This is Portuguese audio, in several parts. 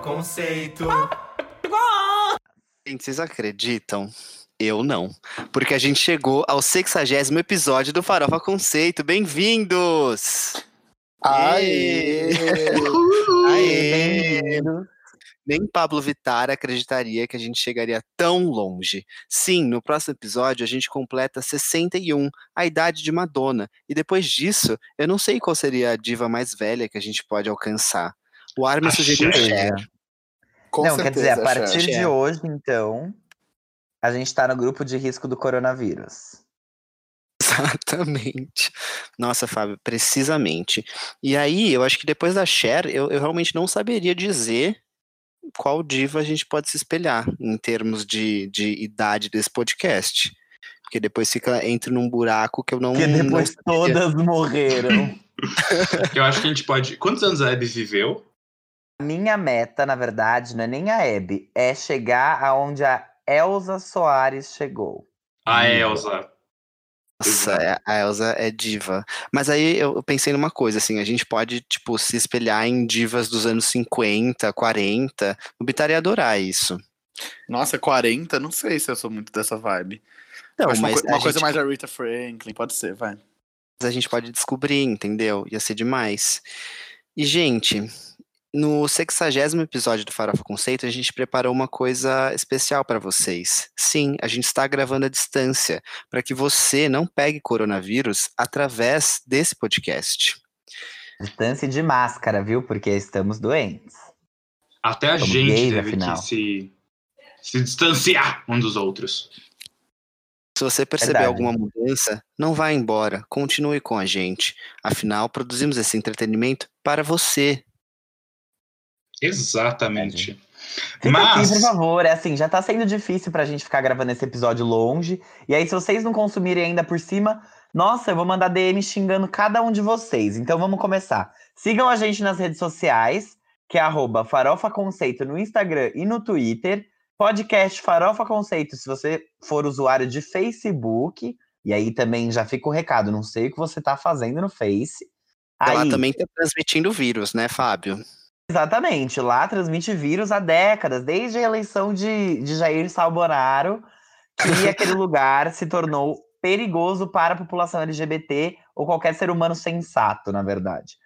Conceito. Gente, vocês acreditam? Eu não. Porque a gente chegou ao 60 episódio do Farofa Conceito. Bem-vindos! Aê! Aê! Nem Pablo Vittar acreditaria que a gente chegaria tão longe. Sim, no próximo episódio a gente completa 61, a idade de Madonna. E depois disso, eu não sei qual seria a diva mais velha que a gente pode alcançar. O Armin sugeriu Cher. Cher. Com não, quer dizer, a certeza, partir Cher. de hoje, então, a gente tá no grupo de risco do coronavírus. Exatamente. Nossa, Fábio, precisamente. E aí, eu acho que depois da Cher, eu, eu realmente não saberia dizer qual diva a gente pode se espelhar em termos de, de idade desse podcast. Porque depois fica entre num buraco que eu não. Porque depois não todas morreram. Eu acho que a gente pode. Quantos anos a Abby viveu? A minha meta, na verdade, não é nem a Hebe, é chegar aonde a Elza Soares chegou. A. Elsa. Nossa, é- a Elsa é diva. Mas aí eu pensei numa coisa, assim, a gente pode, tipo, se espelhar em divas dos anos 50, 40. O Bitar ia adorar isso. Nossa, 40, não sei se eu sou muito dessa vibe. Não, uma, mas co- uma a coisa gente- mais a Rita Franklin, pode ser, vai. a gente pode descobrir, entendeu? Ia ser demais. E, gente, no 60 episódio do Farofa Conceito, a gente preparou uma coisa especial para vocês. Sim, a gente está gravando à distância, para que você não pegue coronavírus através desse podcast. Distância de máscara, viu? Porque estamos doentes. Até a Somos gente gays, teve afinal. que se, se distanciar um dos outros. Se você perceber Verdade. alguma mudança, não vá embora, continue com a gente. Afinal, produzimos esse entretenimento para você. Exatamente. Fica Mas. aqui, por favor. É assim, já tá sendo difícil pra gente ficar gravando esse episódio longe. E aí, se vocês não consumirem ainda por cima, nossa, eu vou mandar DM xingando cada um de vocês. Então vamos começar. Sigam a gente nas redes sociais, que é arroba Farofa Conceito no Instagram e no Twitter. Podcast Farofa Conceito, se você for usuário de Facebook. E aí também já fica o recado, não sei o que você tá fazendo no Face. Ela Aí, também está transmitindo vírus, né, Fábio? Exatamente, lá transmite vírus há décadas, desde a eleição de, de Jair Salbonaro, que aquele lugar se tornou perigoso para a população LGBT ou qualquer ser humano sensato, na verdade.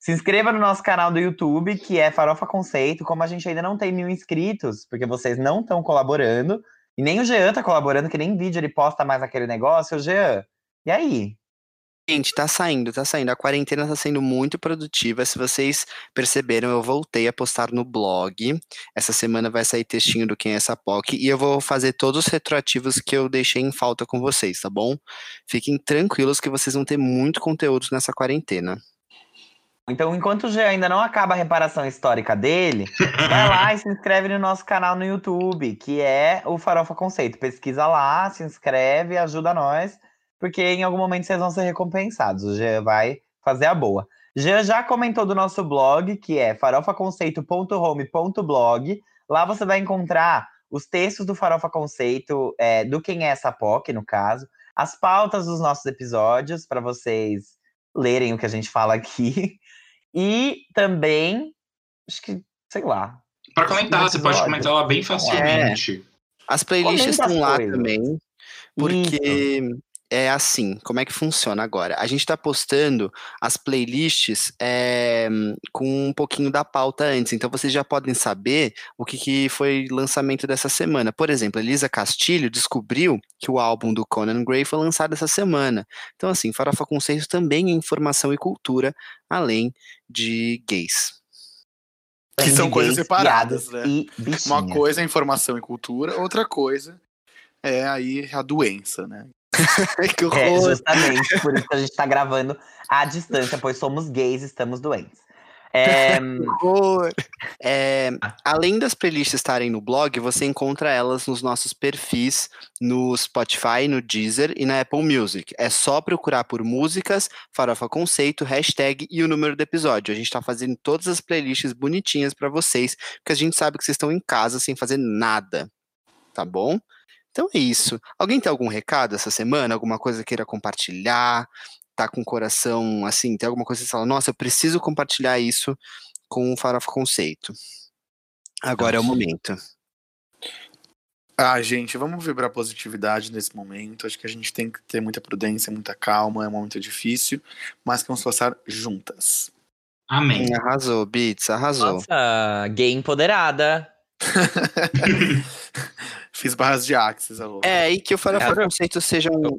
Se inscreva no nosso canal do YouTube, que é Farofa Conceito. Como a gente ainda não tem mil inscritos, porque vocês não estão colaborando, e nem o Jean tá colaborando, que nem vídeo ele posta mais aquele negócio. O Jean, e aí? Gente, tá saindo, tá saindo. A quarentena tá sendo muito produtiva. Se vocês perceberam, eu voltei a postar no blog. Essa semana vai sair textinho do Quem é essa POC e eu vou fazer todos os retroativos que eu deixei em falta com vocês, tá bom? Fiquem tranquilos que vocês vão ter muito conteúdo nessa quarentena. Então, enquanto o Jean ainda não acaba a reparação histórica dele, vai lá e se inscreve no nosso canal no YouTube, que é o Farofa Conceito. Pesquisa lá, se inscreve, ajuda nós, porque em algum momento vocês vão ser recompensados. O Jean vai fazer a boa. Jean já comentou do nosso blog, que é farofaconceito.home.blog. Lá você vai encontrar os textos do Farofa Conceito, é, do Quem é essa POC, no caso, as pautas dos nossos episódios, para vocês lerem o que a gente fala aqui. E também, acho que, sei lá. Pra comentar, você pode comentar lá bem facilmente. As playlists Comenta as estão lá também, porque é assim, como é que funciona agora? A gente tá postando as playlists é, com um pouquinho da pauta antes, então vocês já podem saber o que, que foi lançamento dessa semana. Por exemplo, Elisa Castilho descobriu que o álbum do Conan Gray foi lançado essa semana. Então, assim, Farofa Conceito também é informação e cultura, além de gays. Que são coisas separadas, né? Uma coisa é informação e cultura, outra coisa é aí a doença, né? que É, horror! justamente por isso que a gente tá gravando à distância, pois somos gays e estamos doentes. É. É, além das playlists estarem no blog, você encontra elas nos nossos perfis no Spotify, no Deezer e na Apple Music. É só procurar por músicas, farofa conceito, hashtag e o número do episódio. A gente tá fazendo todas as playlists bonitinhas para vocês, porque a gente sabe que vocês estão em casa sem fazer nada. Tá bom? Então é isso. Alguém tem algum recado essa semana? Alguma coisa queira compartilhar? Tá com o coração assim? Tem alguma coisa que você fala, nossa, eu preciso compartilhar isso com o Farofa Conceito. Agora é o momento. Ah, gente, vamos vibrar positividade nesse momento. Acho que a gente tem que ter muita prudência, muita calma. É um momento difícil, mas que vamos passar juntas. Amém. Arrasou, Beats, arrasou. Nossa, gay empoderada. Fiz barras de axis, alô. É, e que o Fora Cara, Conceito seja um,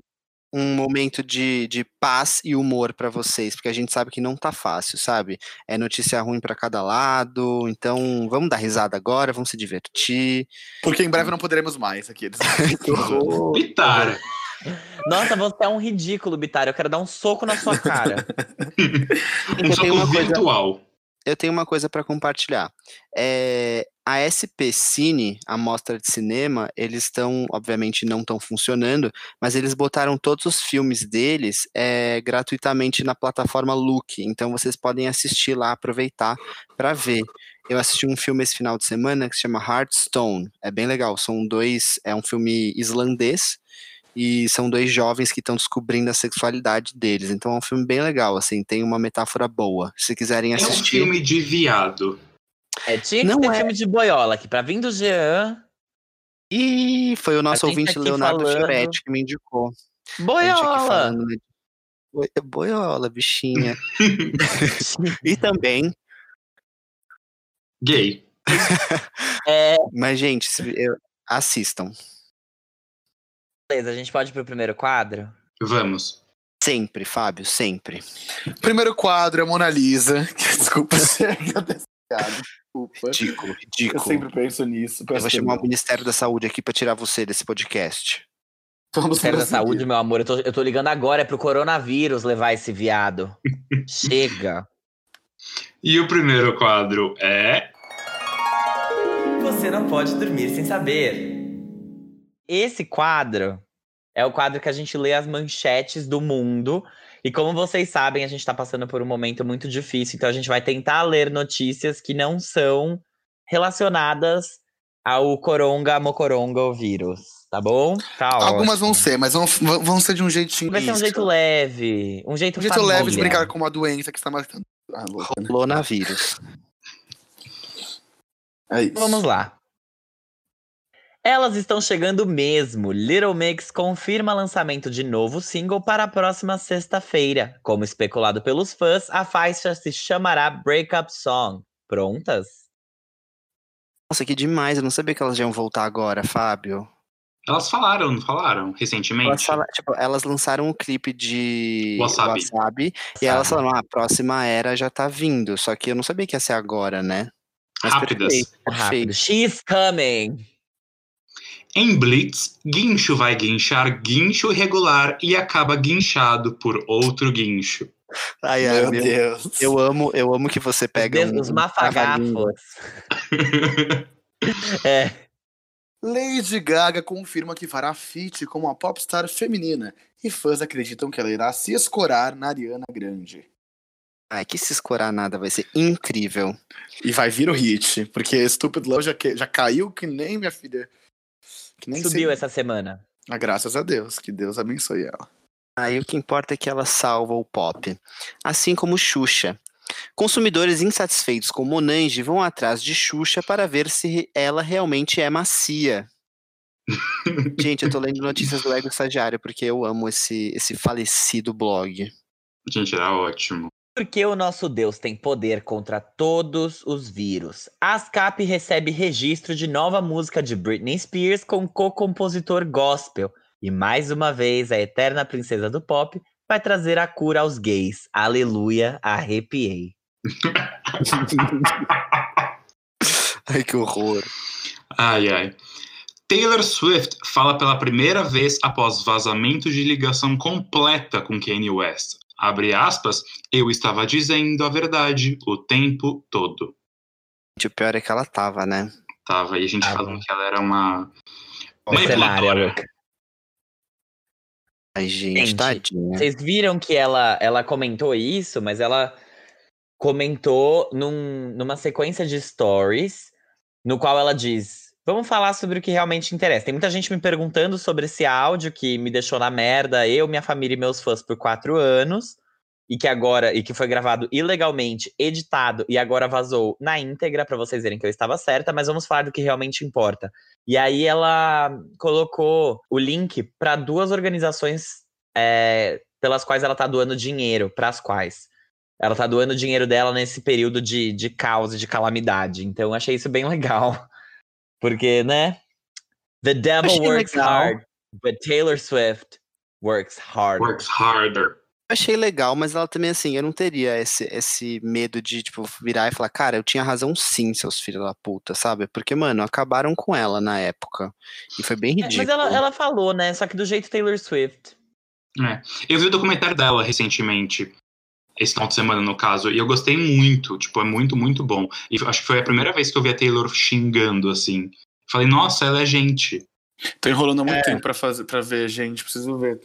um momento de, de paz e humor pra vocês, porque a gente sabe que não tá fácil, sabe? É notícia ruim pra cada lado, então vamos dar risada agora, vamos se divertir. Porque em breve não poderemos mais aqui. Eles... Pitara. Nossa, você é um ridículo, Bitário. Eu quero dar um soco na sua cara. Um Eu tenho uma soco coisa- virtual. eu tenho uma coisa para compartilhar. É, a SP Cine, a mostra de cinema, eles estão, obviamente, não estão funcionando, mas eles botaram todos os filmes deles é, gratuitamente na plataforma Look. Então vocês podem assistir lá, aproveitar para ver. Eu assisti um filme esse final de semana que se chama Hearthstone. É bem legal. São dois. É um filme islandês. E são dois jovens que estão descobrindo a sexualidade deles. Então é um filme bem legal, assim, tem uma metáfora boa. Se quiserem É um assistir. filme de viado. É, tinha que Não ter é. filme de boiola aqui. Pra vir do Jean. E foi o nosso ouvinte Leonardo falando. Fioretti que me indicou. Boiola! falando, né? Boi- Boiola, bichinha. e também, Gay. É, mas gente, assistam. beleza, a gente pode ir pro primeiro quadro? Vamos. Sempre, Fábio, sempre. Primeiro quadro é a Mona Lisa. Desculpa, chega desse. Desculpa. Ridículo, Eu ridículo. sempre penso nisso. Eu vou chamar o. Ministério da Saúde aqui pra tirar você desse podcast. Vamos Ministério da. Saúde, meu amor. Eu tô, eu tô ligando agora, é pro coronavírus levar esse viado. Chega. E o primeiro quadro é. Você não pode dormir sem saber. Esse quadro é o quadro que a gente lê as manchetes do mundo. E como vocês sabem, a gente tá passando por um momento muito difícil. Então a gente vai tentar ler notícias que não são relacionadas ao coronga, mocoronga ou vírus. Tá bom? Tá Algumas vão ótimo. ser, mas vão, vão ser de um jeitinho. Vai ser um jeito leve. Um jeito Um jeito leve de brincar com uma doença que está matando. Ah, louca, né? Coronavírus. É isso. Vamos lá. Elas estão chegando mesmo. Little Mix confirma lançamento de novo single para a próxima sexta-feira. Como especulado pelos fãs, a faixa se chamará Breakup Song. Prontas? Nossa, que demais. Eu não sabia que elas iam voltar agora, Fábio. Elas falaram, não falaram? Recentemente? Elas, fala- tipo, elas lançaram um clipe de Wasabi. Wasabi, e elas falaram, ah, a próxima era já tá vindo. Só que eu não sabia que ia ser agora, né? Mas Rápidas. perfeito, Rápido. perfeito. She's coming. Em Blitz, guincho vai guinchar guincho irregular e acaba guinchado por outro guincho. Ai, ai, Meu meu- Deus. Eu amo, eu amo que você pega Os, um, os mafagafos. é. Lady Gaga confirma que fará feat com uma popstar feminina. E fãs acreditam que ela irá se escorar na Ariana Grande. Ai, que se escorar nada, vai ser incrível. E vai vir o hit, porque Stupid Love já, que- já caiu que nem minha filha. Que nem Subiu sei. essa semana. Ah, graças a Deus, que Deus abençoe ela. Aí o que importa é que ela salva o pop. Assim como Xuxa. Consumidores insatisfeitos com Monange vão atrás de Xuxa para ver se ela realmente é macia. Gente, eu tô lendo notícias do Ego Estagiário porque eu amo esse, esse falecido blog. Gente, era ótimo. Porque o nosso Deus tem poder contra todos os vírus. ASCAP recebe registro de nova música de Britney Spears com co-compositor gospel. E mais uma vez, a eterna princesa do pop vai trazer a cura aos gays. Aleluia, arrepiei. Ai, que horror. Ai, ai. Taylor Swift fala pela primeira vez após vazamento de ligação completa com Kanye West. Abre aspas, eu estava dizendo a verdade o tempo todo. O pior é que ela tava, né? Tava, e a gente Tava. falou que ela era uma Mercenária. Ai, gente, Gente, tadinha. Vocês viram que ela, ela comentou isso, mas ela comentou num- numa sequência de stories, no qual ela diz: Vamos falar sobre o que realmente interessa. Tem muita gente me perguntando sobre esse áudio que me deixou na merda, eu, minha família e meus fãs por quatro anos. e que agora e que foi gravado ilegalmente, editado e agora vazou na íntegra para vocês verem que eu estava certa, mas vamos falar do que realmente importa. E aí ela colocou o link para duas organizações é, pelas quais ela tá doando dinheiro, para as quais ela tá doando dinheiro dela nesse período de, de caos e de calamidade. Então achei isso bem legal. Porque, né? The devil Achei works legal. hard, but Taylor Swift works hard. Works harder. Achei legal, mas ela também, assim, eu não teria esse, esse medo de, tipo, virar e falar, cara, eu tinha razão sim, seus filhos da puta, sabe? Porque, mano, acabaram com ela na época. E foi bem É, ridículo. mas ela, ela falou, né? Só que do jeito Taylor Swift. Eu vi o documentário dela recentemente, esse final de semana, no caso, e eu gostei muito. Tipo, é muito, muito bom. E acho que foi a primeira vez que eu vi a Taylor xingando, assim. Falei, nossa, ela é gente. Tô enrolando há muito É. tempo pra, fazer, pra ver, gente. Preciso ver.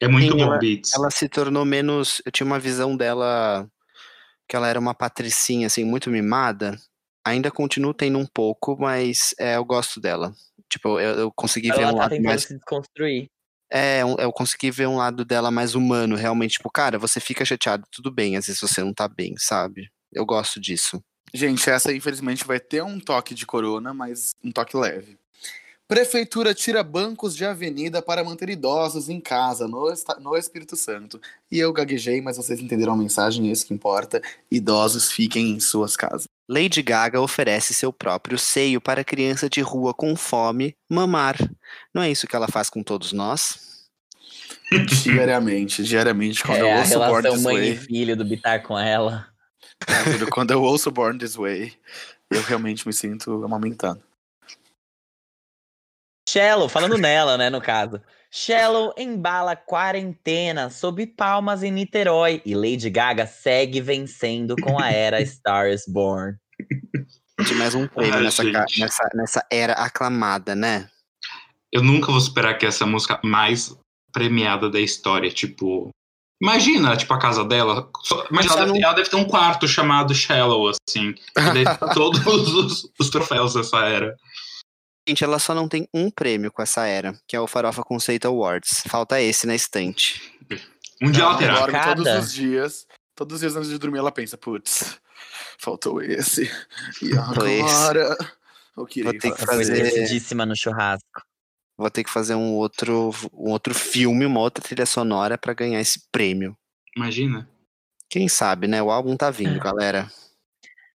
É muito Sim, bom, ela- Beats. Ela se tornou menos. Eu tinha uma visão dela que ela era uma patricinha, assim, muito mimada. Ainda continuo tendo um pouco, mas é, eu gosto dela. Tipo, eu, eu consegui ver Ela um tá lado tentando mais. se desconstruir. É, eu consegui ver um lado dela mais humano, realmente. Tipo, cara, você fica chateado, tudo bem, às vezes você não tá bem, sabe? Eu gosto disso. Gente, essa infelizmente vai ter um toque de corona, mas um toque leve. Prefeitura tira bancos de avenida para manter idosos em casa no, no Espírito Santo. E eu gaguejei, mas vocês entenderam a mensagem, é isso que importa. Idosos fiquem em suas casas. Lady Gaga oferece seu próprio seio para criança de rua com fome mamar. Não é isso que ela faz com todos nós? Diariamente, diariamente, quando eu é a ouço Born relação This mãe Way. e filho do Bitar com ela. Filha, Quando eu ouço Born This Way, eu realmente me sinto amamentado. Shallow, falando nela, né, no caso. Shallow embala quarentena sob palmas em Niterói e Lady Gaga segue vencendo com a era Star is Born. De mais um prêmio Ai, nessa, nessa, nessa era aclamada, né? Eu nunca vou superar que essa música mais premiada da história, tipo. Imagina, tipo, a casa dela. Só ela deve, não- ela deve ter um quarto chamado Shallow, assim. que deve ter todos os, os troféus dessa era. Gente, ela só não tem um prêmio com essa era, que é o Farofa Conceito Awards. Falta esse na estante. Um dia ela Ela terá. Cada. todos os dias. Todos os dias antes de dormir, ela pensa, putz, faltou esse. E agora? Eu queria Vou ter que fazer- esquecidíssima no churrasco. Vou ter que fazer um outro, um outro filme, uma outra trilha sonora pra ganhar esse prêmio. Imagina. Quem sabe, né? O álbum tá vindo, galera.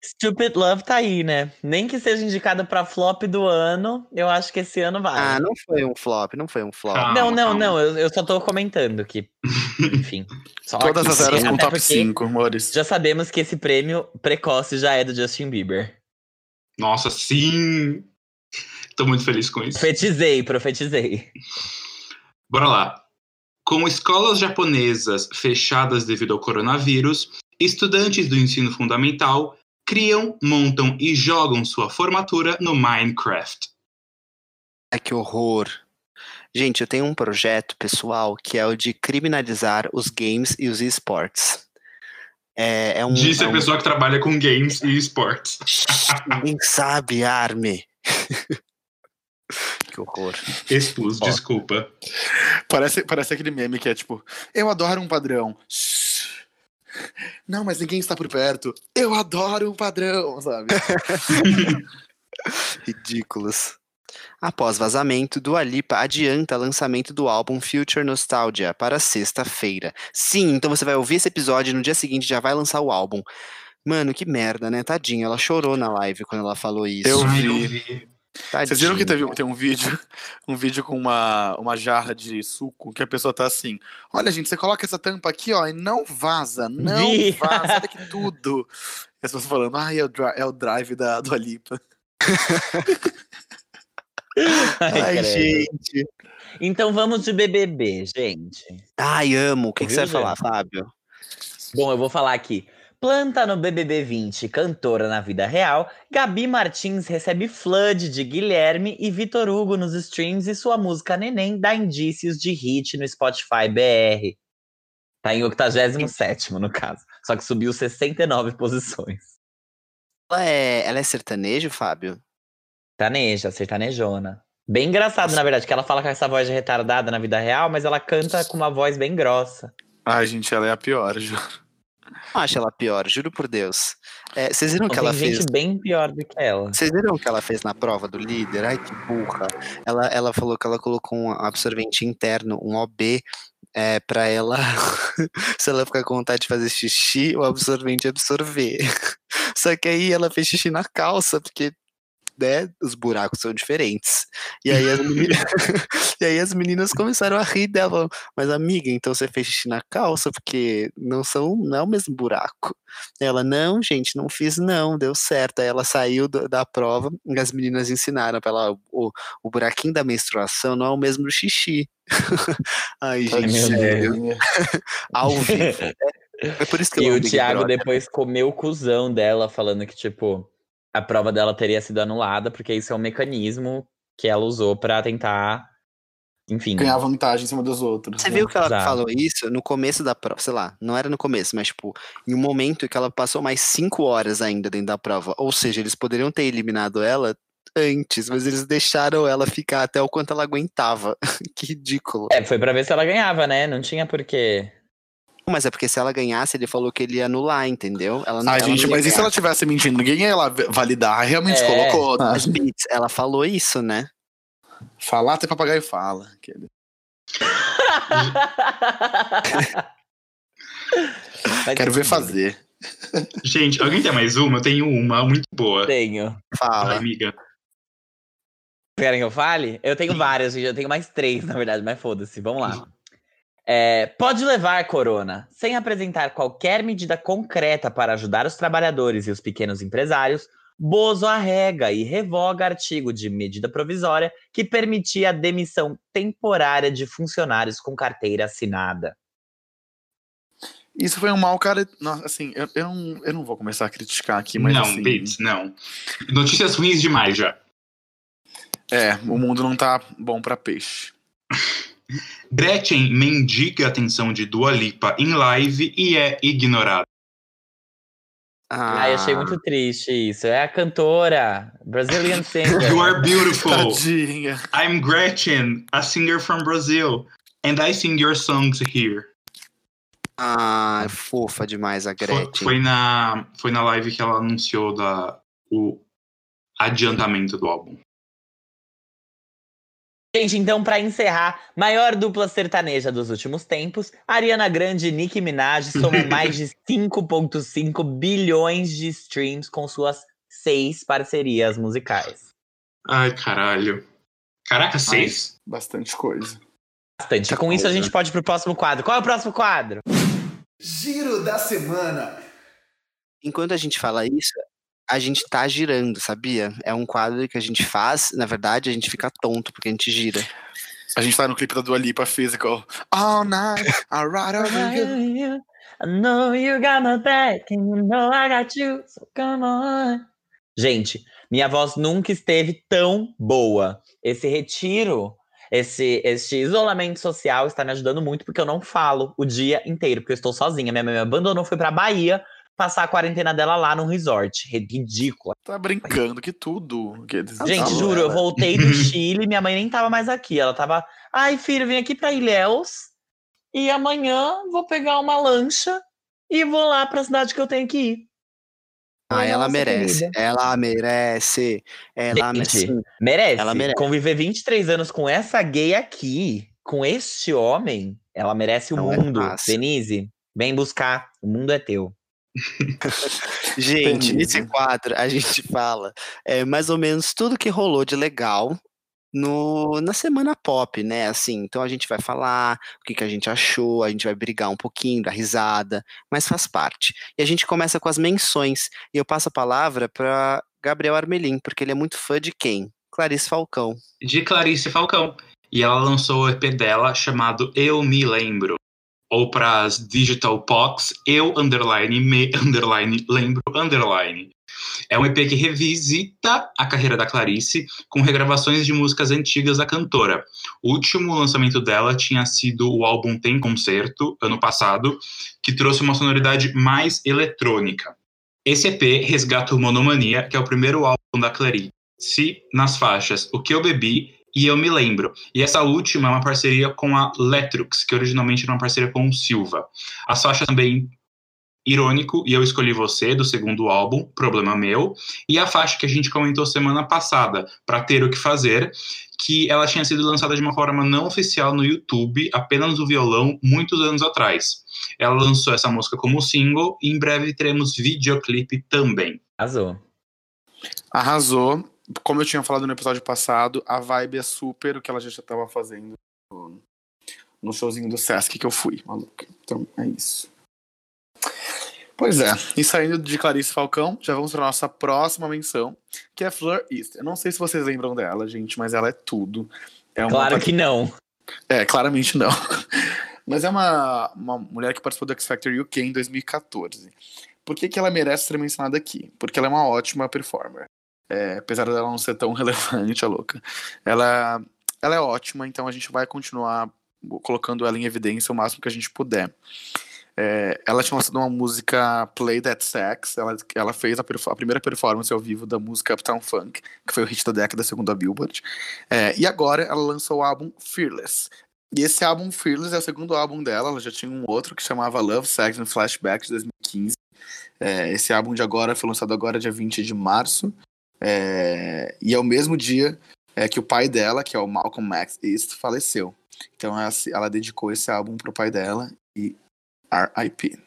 Stupid Love tá aí, né? Nem que seja indicada pra flop do ano, eu acho que esse ano vai. Ah, não foi um flop, não foi um flop. Calma, não, não, calma. não, eu, eu só tô comentando que, enfim. Só Todas que as eras com top porque 5, amores. Já sabemos que esse prêmio precoce já é do Justin Bieber. Nossa, sim! Tô muito feliz com isso. Profetizei, profetizei. Bora lá. Com escolas japonesas fechadas devido ao coronavírus, estudantes do ensino fundamental criam, montam e jogam sua formatura no Minecraft. Ai, que horror. Gente, eu tenho um projeto pessoal que é o de criminalizar os games e os esportes. É, é um. Disse é a um- pessoa que trabalha com games e esportes. Ninguém sabe, Arme. que horror. Expus, desculpa. Parece, parece aquele meme que é tipo, eu adoro um padrão. Não, mas ninguém está por perto. Eu adoro um padrão, sabe? Ridículos. Após vazamento, Dua Lipa adianta lançamento do álbum Future Nostalgia para sexta-feira. Sim, então você vai ouvir esse episódio e no dia seguinte já vai lançar o álbum. Mano, que merda, né? Tadinha, ela chorou na live quando ela falou isso. Eu vi. eu vi. Vocês viram que teve, tem um vídeo, um vídeo com uma, uma jarra de suco que a pessoa tá assim. Olha, gente, você coloca essa tampa aqui, ó, e não vaza, não vaza, olha que tudo. E as pessoas falando, ai, é o, dri- é o drive da do Alipa. Ai, Ai, gente. Então vamos de BBB, gente. Ai, amo. O que, que você vai falar? Fábio? Bom, eu vou falar aqui. Planta no BBB 20, cantora na vida real, Gabi Martins recebe flood de Guilherme e Vitor Hugo nos streams e sua música Neném dá indícios de hit no Spotify BR. Tá em 87 no caso. Só que subiu 69 posições. Ela é, ela é sertanejo, Fábio? Sertaneja, sertanejona. Bem engraçado, na verdade, que ela fala com essa voz de retardada na vida real, mas ela canta com uma voz bem grossa. Ai, gente, ela é a pior, Ju. Não acho ela pior, juro por Deus. É, vocês viram o que ela gente fez? bem pior do que ela. Vocês viram o que ela fez na prova do líder? Ai, que burra. Ela, ela falou que ela colocou um absorvente interno, um OB, é, para ela, se ela ficar com vontade de fazer xixi, o absorvente absorver. Só que aí ela fez xixi na calça, porque né, os buracos são diferentes. E aí, as meninas, e aí as meninas começaram a rir dela. Mas, amiga, então você fez xixi na calça, porque não são não é o mesmo buraco. Ela, não, gente, não fiz, não, deu certo. Aí ela saiu do- da prova e as meninas ensinaram pra ela o, o buraquinho da menstruação não é o mesmo do xixi. Ai, gente, meu sério, Deus. ao vivo. É, por isso que E o Thiago depois comeu o cuzão dela, falando que, tipo, a prova dela teria sido anulada, porque isso é um mecanismo que ela usou pra tentar. Enfim. Ganhar vantagem em cima dos outros. Você né? viu que ela Exato. falou isso no começo da prova, sei lá, não era no começo, mas tipo, em um momento que ela passou mais cinco horas ainda dentro da prova. Ou seja, eles poderiam ter eliminado ela antes, mas eles deixaram ela ficar até o quanto ela aguentava. que ridículo. É, foi pra ver se ela ganhava, né? Não tinha porquê. Mas é porque se ela ganhasse, ele falou que ele ia anular, entendeu? Ela não Ai, ela gente, não ia mas e se ganhar. ela tivesse mentindo? Ninguém ia lá validar. Realmente É. colocou. tá? Mas, Beats, ela falou isso, né? Falar até papagaio fala. Quero ver fazer. Gente, alguém tem mais uma? Eu tenho uma muito boa. Tenho. Ai, Fala. amiga. Querem que eu fale? Eu tenho várias, gente. Eu tenho mais três, na verdade, mas foda-se. Vamos lá. É, pode levar, Corona. Sem apresentar qualquer medida concreta para ajudar os trabalhadores e os pequenos empresários, Bozo arrega e revoga artigo de medida provisória que permitia a demissão temporária de funcionários com carteira assinada. Isso foi um mau cara. Nossa, assim, eu, eu, não, eu não vou começar a criticar aqui, mas não, assim. Bates, não. Notícias ruins demais já. É, o mundo não tá bom pra peixe. Gretchen mendiga a atenção de Dua Lipa em live e é ignorada. Ah, Ai, achei muito triste isso. É a cantora, Brazilian singer. You are beautiful. Tadinha. I'm Gretchen, a singer from Brazil. And I sing your songs here. Ah, é fofa demais a Foi, Gretchen. foi na, foi na live que ela anunciou da, o adiantamento do álbum. Gente, então, pra encerrar, maior dupla sertaneja dos últimos tempos, Ariana Grande e Nicki Minaj somam mais de 5,5 bilhões de streams com suas seis parcerias musicais. Ai, caralho. Caraca, seis? Bastante coisa. Bastante. Com isso, a gente pode ir pro próximo quadro. Qual é o próximo quadro? Giro da semana. Enquanto a gente fala isso, a gente tá girando, sabia? É um quadro que a gente faz, na verdade, a gente fica tonto porque a gente gira. A gente tá no clipe da Dua Lipa Physical. All night, I ride over you. I know you got my back and you know I got you, so come on. Gente, minha voz nunca esteve tão boa. Esse retiro, esse, esse isolamento social está me ajudando muito porque eu não falo o dia inteiro, porque eu estou sozinha. Minha mãe me abandonou, foi pra Bahia passar a quarentena dela lá num resort. Ridícula. Tá brincando que tudo. Que Gente, juro, eu louca. voltei do Chile, minha mãe nem tava mais aqui. Ela tava, ai, filho, vim aqui pra Ilhéus e amanhã vou pegar uma lancha e vou lá pra cidade que eu tenho que ir. Ah, ela nossa, merece. querida. Ela merece. Ela Gente, merece. Merece. Ela merece. Conviver 23 anos com essa gay aqui, com este homem, ela merece o Não é mundo. fácil. Denise, vem buscar. O mundo é teu. Gente, nesse quadro a gente fala é, mais ou menos tudo que rolou de legal no, na semana pop, né? Assim, então a gente vai falar o que, que a gente achou, a gente vai brigar um pouquinho, dar risada, mas faz parte. E a gente começa com as menções. E eu passo a palavra para Gabriel Armelin, porque ele é muito fã de quem? Clarice Falcão. De Clarice Falcão. E ela lançou o EP dela chamado Eu Me Lembro. Ou para as Digital Pox, Eu Underline Me Underline Lembro Underline. É um EP que revisita a carreira da Clarice com regravações de músicas antigas da cantora. O último lançamento dela tinha sido o álbum Tem Concerto, ano passado, que trouxe uma sonoridade mais eletrônica. Esse EP resgata o Monomania, que é o primeiro álbum da Clarice, nas faixas O Que Eu Bebi e Eu Me Lembro. E essa última é uma parceria com a Letrux, que originalmente era uma parceria com o Silva. As faixas também Irônico e Eu Escolhi Você, do segundo álbum, Problema Meu, e a faixa que a gente comentou semana passada, Pra Ter O Que Fazer, que ela tinha sido lançada de uma forma não oficial no YouTube, apenas no violão, muitos anos atrás. Ela lançou essa música como single e em breve teremos videoclipe também. Arrasou. Arrasou. Como eu tinha falado no episódio passado, a vibe é super o que ela já estava fazendo no, no showzinho do Sesc que eu fui, maluca. Então é isso. Pois é, e saindo de Clarice Falcão, já vamos para nossa próxima menção, que é Fleur East. Eu não sei se vocês lembram dela, gente, mas ela é tudo. É uma Claro que não. É, claramente não. Mas é uma, uma mulher que participou do X Factor UK em 2014. Por que, que ela merece ser mencionada aqui? Porque ela é uma ótima performer. É, apesar dela não ser tão relevante, a louca. Ela, ela é ótima, então a gente vai continuar colocando ela em evidência o máximo que a gente puder. É, ela tinha lançado uma música Play That Sex. Ela, ela fez a, a primeira performance ao vivo da música Uptown Funk, que foi o hit da década segundo a Billboard. É, e agora ela lançou o álbum Fearless. E esse álbum Fearless é o segundo álbum dela. Ela já tinha um outro que chamava Love, Sex and Flashback de 2015. É, esse álbum de agora foi lançado agora dia 20 de março. É, e é o mesmo dia é, que o pai dela, que é o Malcolm Max East, faleceu. Então ela, ela dedicou esse álbum pro pai dela e R.I.P.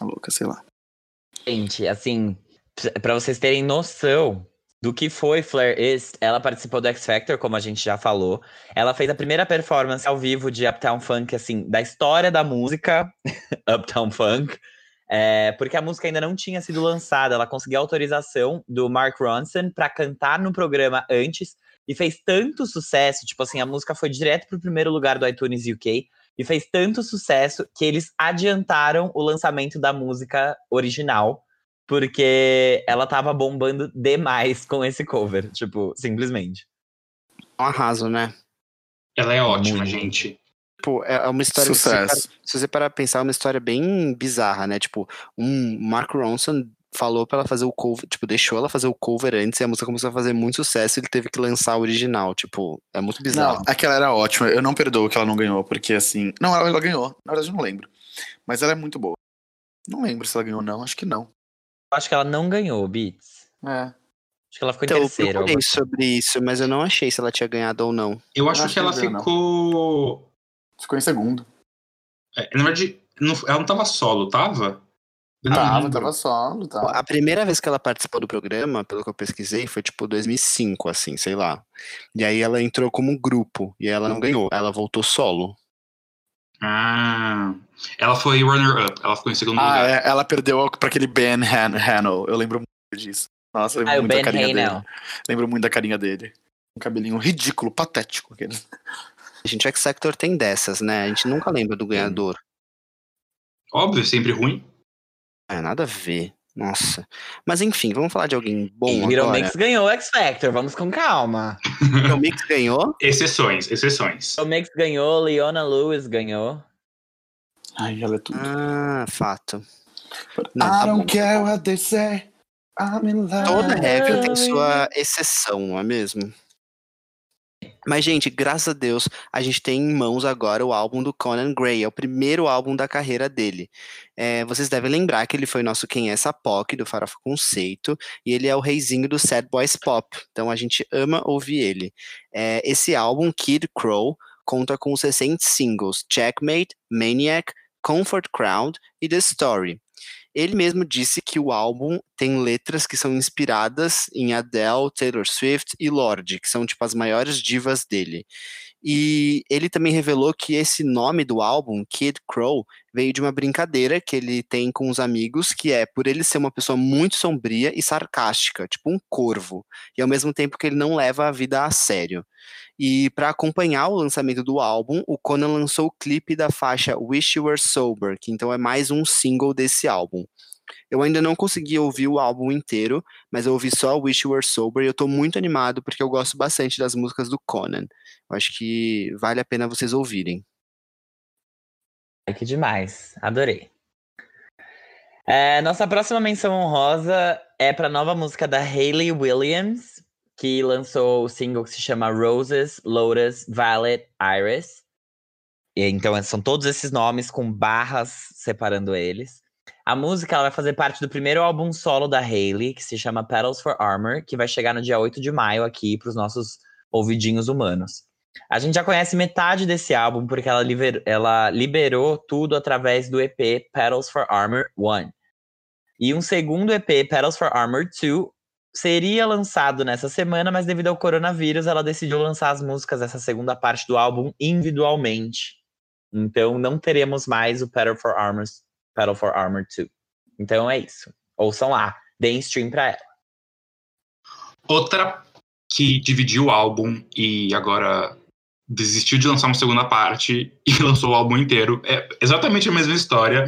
A louca, sei lá. Gente, assim, p- pra vocês terem noção do que foi Flare East, ela participou do X Factor, como a gente já falou. Ela fez a primeira performance ao vivo de Uptown Funk, assim, da história da música Uptown Funk. É, porque a música ainda não tinha sido lançada. Ela conseguiu autorização do Mark Ronson pra cantar no programa antes e fez tanto sucesso, tipo assim, a música foi direto pro primeiro lugar do iTunes UK e fez tanto sucesso que eles adiantaram o lançamento da música original, porque ela tava bombando demais com esse cover, tipo, simplesmente. Um arraso, né? Ela é ótima, Muito. gente. Tipo, é uma história que se você Sucesso. Se você parar pra pensar, é uma história bem bizarra, né? Tipo, um Mark Ronson falou pra ela fazer o cover, tipo, deixou ela fazer o cover antes e a música começou a fazer muito sucesso e ele teve que lançar a original. Tipo, é muito bizarro. Não, aquela era ótima. Eu não perdoo que ela não ganhou, porque assim. Não, ela, ela ganhou. Na verdade, eu não lembro. Mas ela é muito boa. Não lembro se ela ganhou ou não. Acho que não. Acho que ela não ganhou, Beats. É. Acho que ela ficou em Então, eu terceiro. procurei sobre isso, mas eu não achei se ela tinha ganhado ou não. Eu acho acho que ela que não, não. ficou. Ficou em segundo. é, na verdade, não- ela não tava solo, tava? Eu não Tava, lembro. tava solo, tava. A primeira vez que ela participou do programa, pelo que eu pesquisei, foi tipo 2005, assim, sei lá. E aí ela entrou como grupo e ela não ganhou, ela voltou solo. Ah. Ela foi runner-up, ela ficou em segundo Ah, lugar. é, ela perdeu pra aquele Ben Han Hanel. Eu lembro muito disso. Nossa, eu lembro Ah, muito da carinha Hanel. dele. Lembro muito da carinha dele. Um cabelinho ridículo, patético. aquele. A gente, o X Factor tem dessas, né? A gente nunca lembra do ganhador. Óbvio, sempre ruim. É, nada a ver. Nossa. Mas enfim, vamos falar de alguém bom Little agora. Mix ganhou o X Factor, vamos com calma. O Mix ganhou. Exceções, exceções. Little Mix ganhou, Leona Lewis ganhou. Ai, ela é tudo. Ah, fato. Não, I tá don't bom. care what they say. I'm in love. Toda review tem Ah. sua exceção, não é mesmo? Mas, gente, graças a Deus, a gente tem em mãos agora o álbum do Conan Gray. É o primeiro álbum da carreira dele. É, vocês devem lembrar que ele foi nosso Quem é essa POC, do Farofa Conceito, e ele é o reizinho do Sad Boys Pop. Então a gente ama ouvir ele. É, esse álbum, Kid Crow, conta com os recentes singles Checkmate, Maniac, Comfort Crowd e The Story. Ele mesmo disse que o álbum tem letras que são inspiradas em Adele, Taylor Swift e Lorde, que são tipo as maiores divas dele. E ele também revelou que esse nome do álbum, Kid Crow, veio de uma brincadeira que ele tem com os amigos, que é por ele ser uma pessoa muito sombria e sarcástica, tipo um corvo, e ao mesmo tempo que ele não leva a vida a sério. E para acompanhar o lançamento do álbum, o Conan lançou o clipe da faixa Wish You Were Sober, que então é mais um single desse álbum. Eu ainda não consegui ouvir o álbum inteiro, mas eu ouvi só Wish You Were Sober e eu tô muito animado porque eu gosto bastante das músicas do Conan. Eu acho que vale a pena vocês ouvirem. Ai, que demais. Adorei. É, nossa próxima menção honrosa é pra nova música da Hayley Williams, que lançou o single que se chama Roses, Lotus, Violet, Iris. E, então, são todos esses nomes com barras separando eles. A música ela vai fazer parte do primeiro álbum solo da Hailey, que se chama Petals for Armor, que vai chegar no dia 8 de maio aqui para os nossos ouvidinhos humanos. A gente já conhece metade desse álbum porque ela, liber, ela liberou tudo através do EP Petals for Armor 1. E um segundo EP, Petals for Armor 2, seria lançado nessa semana, mas devido ao coronavírus, ela decidiu lançar as músicas dessa segunda parte do álbum individualmente. Então não teremos mais o Petal for Armor, Petal for Armor 2. Então é isso. Ouçam lá, deem stream pra ela. Outra que dividiu o álbum e agora desistiu de lançar uma segunda parte e lançou o álbum inteiro. É exatamente a mesma história.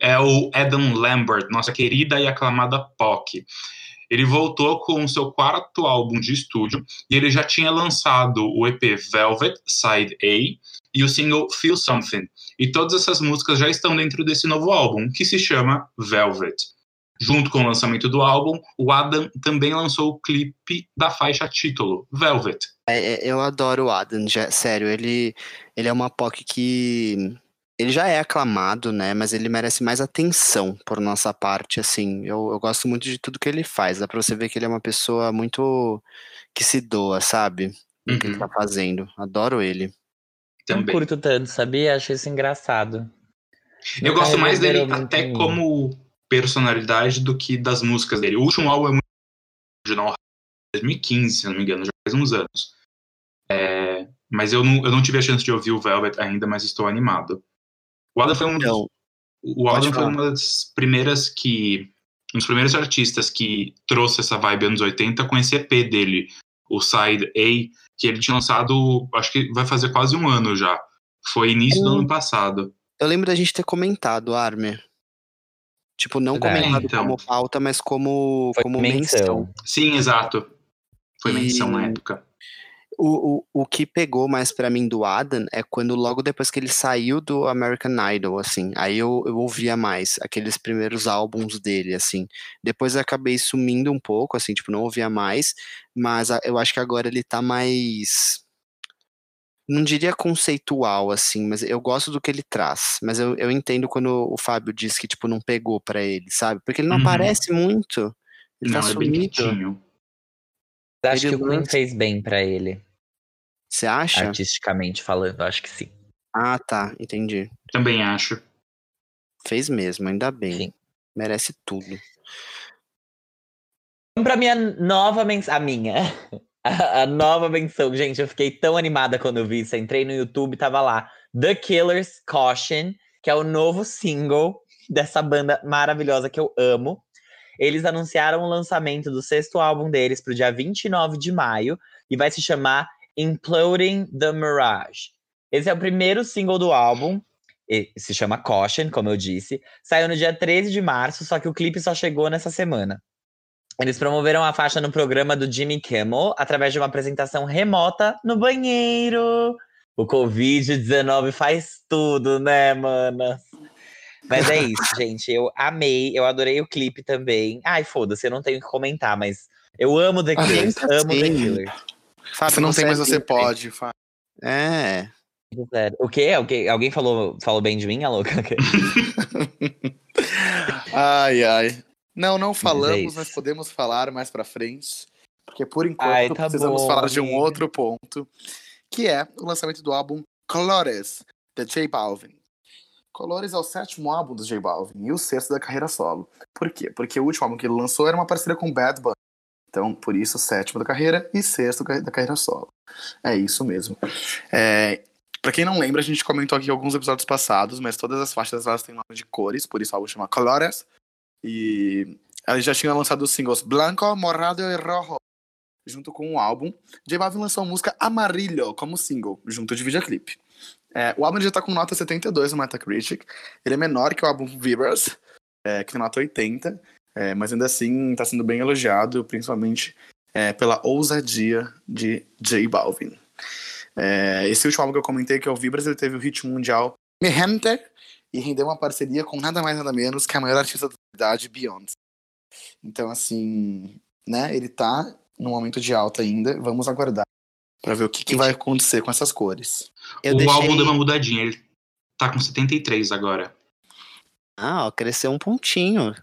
É o Adam Lambert, nossa querida e aclamada POC. Ele voltou com o seu quarto álbum de estúdio e ele já tinha lançado o EP Velvet Side A e o single Feel Something. E todas essas músicas já estão dentro desse novo álbum, que se chama Velvet. Junto com o lançamento do álbum, o Adam também lançou o clipe da faixa título, Velvet. É, é, eu adoro o Adam, já, sério, ele, ele é uma POC que. Ele já é aclamado, né? Mas ele merece mais atenção por nossa parte, assim. Eu, eu gosto muito de tudo que ele faz. Dá pra você ver que ele é uma pessoa muito que se doa, sabe? No que ele Uhum. tá fazendo. Adoro ele. Não Também. curto tanto, sabia? Acho isso engraçado. Eu gosto mais dele até como personalidade do que das músicas dele. O último álbum é muito original, 2015, se não me engano, já faz uns anos. É, mas eu não, eu não tive a chance de ouvir o Velvet ainda, mas estou animado. O Adam foi um dos, Então, o Adam foi uma das primeiras que. Um dos primeiros artistas que trouxe essa vibe anos 80 com esse EP dele, o Side A, que ele tinha lançado, acho que vai fazer quase um ano já. Foi início do ano passado. eu lembro da gente ter comentado, Armer. Tipo, não Verdade. comentado Então. como pauta, mas como, Foi como menção. menção. Sim, exato. Foi E- menção na época. O, o, o que pegou mais pra mim do Adam é quando logo depois que ele saiu do American Idol, assim, aí eu, eu ouvia mais aqueles primeiros álbuns dele, assim. Depois eu acabei sumindo um pouco, assim, tipo, não ouvia mais, mas a- eu acho que agora ele tá mais. Não diria conceitual, assim, mas eu gosto do que ele traz. Mas eu, eu entendo quando o Fábio diz que, tipo, não pegou pra ele, sabe? Porque ele não Uhum. aparece muito. Ele Não, tá é bem sumido. quietinho. Acho Ele que o Queen lança- fez bem pra ele, Você acha? artisticamente falando. Acho que sim. Ah, tá, entendi. Também acho. Fez mesmo, ainda bem. Sim. Merece tudo. Vamos pra minha nova menção. A minha. A, a nova menção. Gente, eu fiquei tão animada quando eu vi isso. Entrei no YouTube, tava lá. The Killers Caution, que é o novo single dessa banda maravilhosa que eu amo. Eles anunciaram o lançamento do sexto álbum deles pro dia 29 de maio e vai se chamar Imploding the Mirage. Esse é o primeiro single do álbum. Se chama Caution, como eu disse. Saiu no dia 13 de março, só que o clipe só chegou nessa semana. Eles promoveram a faixa no programa do Jimmy Kimmel através de uma apresentação remota no banheiro. O Covid-19 faz tudo, né, mana? Mas é isso, gente. Eu amei, eu adorei o clipe também. Ai, foda-se, eu não tenho que comentar, mas eu amo The Killers, tá amo The. Killers. Fábio, Você não tem, é mas você pode. Fá. É. O quê? Alguém, alguém falou, falou bem de mim, a louca? Ai, ai. Não, não falamos, é isso. mas podemos falar mais pra frente. Porque por enquanto Ai, tá precisamos bom, falar de um amiga. outro ponto, que é o lançamento do álbum Colores, da J Balvin. Colores é o sétimo álbum do J Balvin e o sexto da carreira solo. Por quê? Porque o último álbum que ele lançou era uma parceria com Bad Bunny. Então, por isso, sétimo da carreira e sexto da carreira solo. É isso mesmo. É, Pra quem não lembra, a gente comentou aqui alguns episódios passados, mas todas as faixas elas têm nome de cores, por isso o álbum chama Colores. E ela já tinha lançado os singles Blanco, Morado e Rojo, junto com o álbum. J Balvin lançou a música Amarillo como single, junto de videoclipe. É, o álbum já tá com nota 72 no Metacritic. Ele é menor que o álbum Vibras, é, que tem nota 80, é, mas ainda assim tá sendo bem elogiado, principalmente é, pela ousadia de J Balvin. É, esse último álbum que eu comentei, que é o Vibras, ele teve o hit mundial Me Gente e rendeu uma parceria com nada mais nada menos que a maior artista da idade, Beyoncé. Então, assim, né, ele tá num momento de alta ainda. Vamos aguardar pra ver o que, que vai acontecer com essas cores. Eu o deixei... álbum deu uma mudadinha, ele tá com 73 agora. Ah, ó, cresceu um pontinho.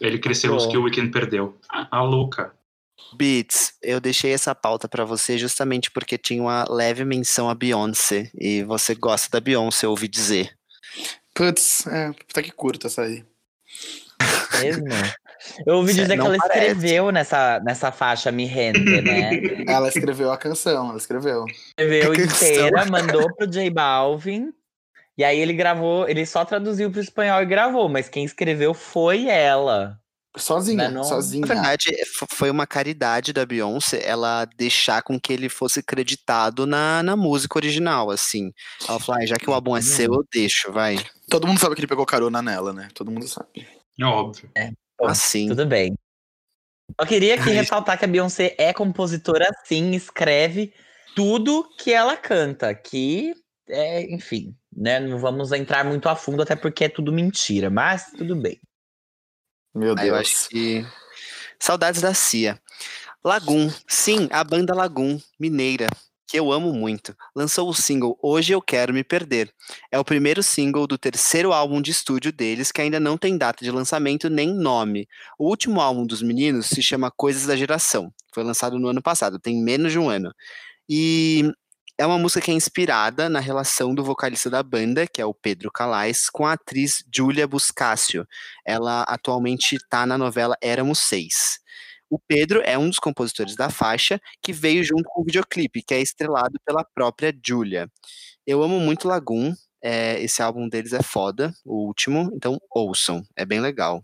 Ele cresceu os que o Weekend perdeu. A louca. Beats, eu deixei essa pauta pra você justamente porque tinha uma leve menção a Beyoncé. E você gosta da Beyoncé, eu ouvi dizer. Putz, é, tá que curta essa aí. Mesmo? Eu ouvi dizer que ela parece. escreveu nessa, nessa faixa Me Rende, né? Ela escreveu a canção, ela escreveu. Escreveu canção. inteira, mandou pro J Balvin. E aí ele gravou, ele só traduziu pro espanhol e gravou, mas quem escreveu foi ela. Sozinha, Não é não? sozinha. Na verdade, f- foi uma caridade da Beyoncé ela deixar com que ele fosse creditado na, na música original, assim. Ela falou, ah, já que o álbum é seu, eu deixo, vai. Todo mundo sabe que ele pegou carona nela, né? Todo mundo sabe. É óbvio. Bom, Assim. Tudo bem. Só queria aqui Ai. ressaltar que a Beyoncé é compositora, sim, escreve tudo que ela canta. Que, é, enfim, né? Não vamos entrar muito a fundo, até porque é tudo mentira, mas tudo bem. Meu Aí eu Deus. acho que. Saudades da Cia. Lagoon. Sim, a banda Lagoon, mineira, que eu amo muito. Lançou o single Hoje Eu Quero Me Perder. É o primeiro single do terceiro álbum de estúdio deles, que ainda não tem data de lançamento nem nome. O último álbum dos meninos se chama Coisas da Geração. Foi lançado no ano passado, tem menos de um ano. E é uma música que é inspirada na relação do vocalista da banda, que é o Pedro Calais, com a atriz Júlia Buscácio. Ela atualmente está na novela Éramos Seis. O Pedro é um dos compositores da faixa, que veio junto com o videoclipe, que é estrelado pela própria Júlia. Eu amo muito Lagoon, é, esse álbum deles é foda, o último, então ouçam, é bem legal.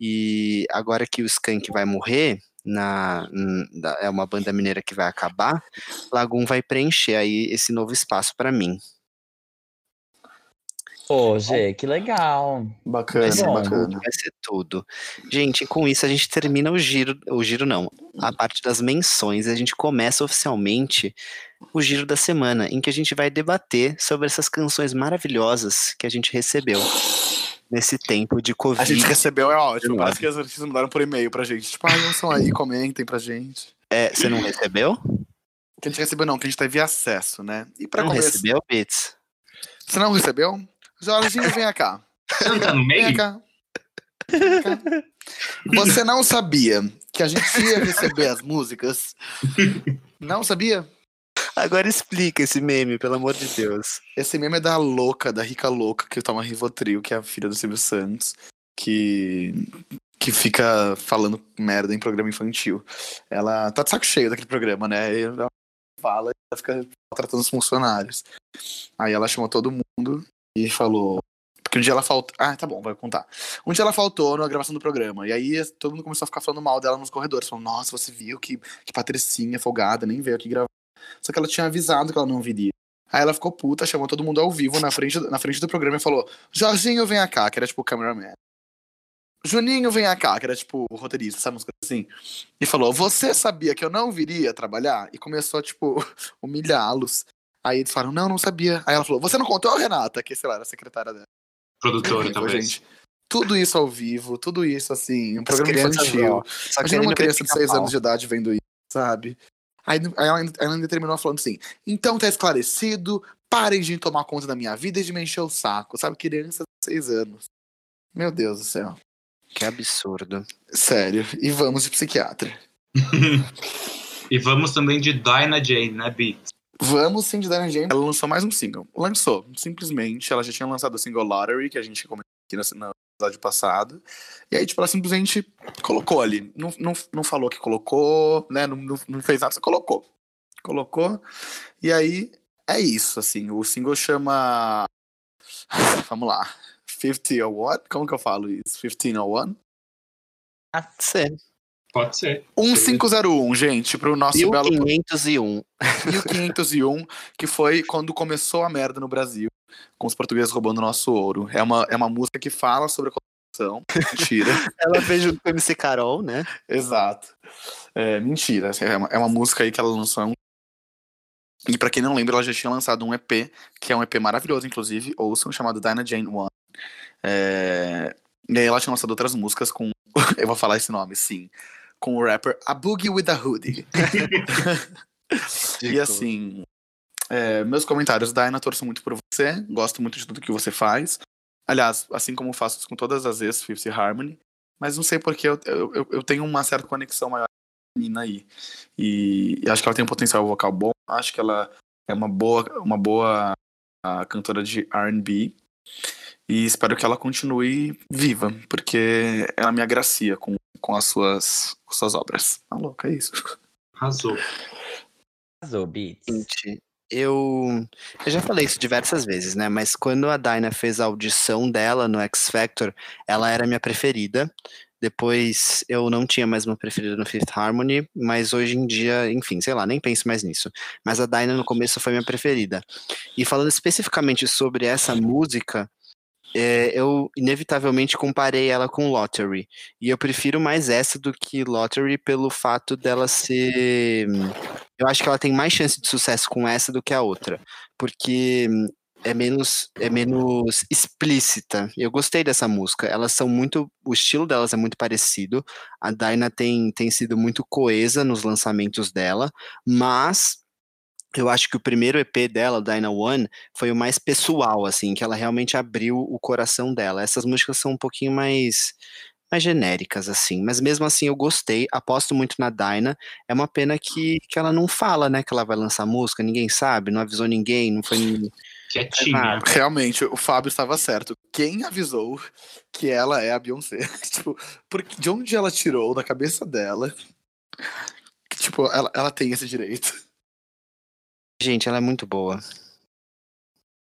E agora que o Skank vai morrer, na, n- da- é uma banda mineira que vai acabar, Lagoon vai preencher aí esse novo espaço pra mim. Pô, Gê, que legal. Bacana, Vai ser bacana. tudo, vai ser tudo. Gente, com isso a gente termina o giro, o giro não, a parte das menções, a gente começa oficialmente o giro da semana, em que a gente vai debater sobre essas canções maravilhosas que a gente recebeu nesse tempo de Covid. A gente recebeu, é ótimo. Parece que as artistas mandaram por e-mail pra gente. Tipo, ai, ouçam aí, comentem pra gente. É, você não recebeu? Que a gente recebeu, não, que a gente teve acesso, né? E pra não começar. recebeu, Bits? Você não recebeu? Jorginho, venha cá. Você não tá no Vem meio? cá. Vem cá. Você não sabia que a gente ia receber as músicas? Não sabia? Agora explica esse meme, pelo amor de Deus. Esse meme é da louca, da rica louca, que toma Rivotril, que é a filha do Silvio Santos, que que fica falando merda em programa infantil. Ela tá de saco cheio daquele programa, né? Ela fala e fica tratando os funcionários. Aí ela chamou todo mundo e falou. Porque um dia ela faltou. Ah, tá bom, vai contar. Um dia ela faltou na gravação do programa. E aí todo mundo começou a ficar falando mal dela nos corredores. Falando, nossa, você viu que, que Patricinha folgada, nem veio aqui gravar. Só que ela tinha avisado que ela não viria. Aí ela ficou puta, chamou todo mundo ao vivo na frente, na frente do programa e falou: Jorginho, vem cá, que era tipo o cameraman. Juninho, vem cá, que era tipo o roteirista, sabe? Umas coisas assim. E falou: Você sabia que eu não viria trabalhar? E começou a, tipo, humilhá-los. Aí eles falaram: Não, não sabia. Aí ela falou: Você não contou, Renata? Que, sei lá, era a secretária dela. Produtora, Então, talvez. gente, tudo isso ao vivo, tudo isso assim, um As programa infantil. Imagina uma criança de criticar 6 pau. anos de idade vendo isso, sabe? Aí, aí ela, ainda- ela ainda terminou falando assim: então tá esclarecido, parem de tomar conta da minha vida e de me encher o saco, sabe? Criança de 6 anos. Meu Deus do céu. Que absurdo. Sério. E vamos de psiquiatra. E vamos também de Dinah Jane, né, Bi? Vamos sim de Diana James. Ela lançou mais um single. Lançou, simplesmente. Ela já tinha lançado o single Lottery, que a gente comentou aqui no, no episódio passado. E aí, tipo, ela simplesmente colocou ali. Não, não, não falou que colocou, né? Não, não, não fez nada, só colocou. Colocou. E aí, é isso, assim. O single chama. Vamos lá. 50 or what? Como que eu falo isso? 15 or one? Cê. Pode ser. 1501, gente, pro nosso belo 1501. 1501, que foi quando começou a merda no Brasil, com os portugueses roubando nosso ouro. É uma, é uma música que fala sobre a corrupção. Mentira. Ela fez junto com o MC Carol, né? Exato. É, mentira. É uma, é uma música aí que ela lançou. um- E pra quem não lembra, ela já tinha lançado um EP, que é um EP maravilhoso, inclusive, ouçam, chamado Dinah Jane One. É, E aí ela tinha lançado outras músicas com. Eu vou falar esse nome, sim. Com o rapper A Boogie with a Hoodie. E assim, é, meus comentários, Daina, torço muito por você, gosto muito de tudo que você faz. Aliás, assim como faço com todas as ex Fifth Harmony. Mas não sei porque eu, eu, eu tenho uma certa conexão maior com a menina aí. E, e, acho que ela tem um potencial vocal bom. Acho que ela é uma boa, uma boa uh, cantora de R&B. E espero que ela continue viva, porque ela me agracia com, com as suas, com suas obras. Tá louca, é isso. Arrasou. Arrasou, Beats. Gente, eu, eu já falei isso diversas vezes, né? Mas quando a Dinah fez a audição dela no X Factor, ela era minha preferida. Depois eu não tinha mais uma preferida no Fifth Harmony, mas hoje em dia, enfim, sei lá, nem penso mais nisso. Mas a Dinah no começo foi minha preferida. E falando especificamente sobre essa música, é, eu inevitavelmente comparei ela com Lottery. E eu prefiro mais essa do que Lottery pelo fato dela ser. Eu acho que ela tem mais chance de sucesso com essa do que a outra. Porque é menos, é menos explícita. Eu gostei dessa música. Elas são muito. O estilo delas é muito parecido. A Dinah tem, tem sido muito coesa nos lançamentos dela, mas eu acho que o primeiro EP dela, Dyna One, foi o mais pessoal, assim, que ela realmente abriu o coração dela. Essas músicas são um pouquinho mais mais genéricas, assim, mas mesmo assim eu gostei, aposto muito na Dyna. É uma pena que, que ela não fala, né, que ela vai lançar música, ninguém sabe, não avisou ninguém, não foi. Quietinha. Realmente, o Fábio estava certo. Quem avisou que ela é a Beyoncé? tipo, porque de onde ela tirou da cabeça dela que, tipo, ela, ela tem esse direito? Gente, ela é muito boa.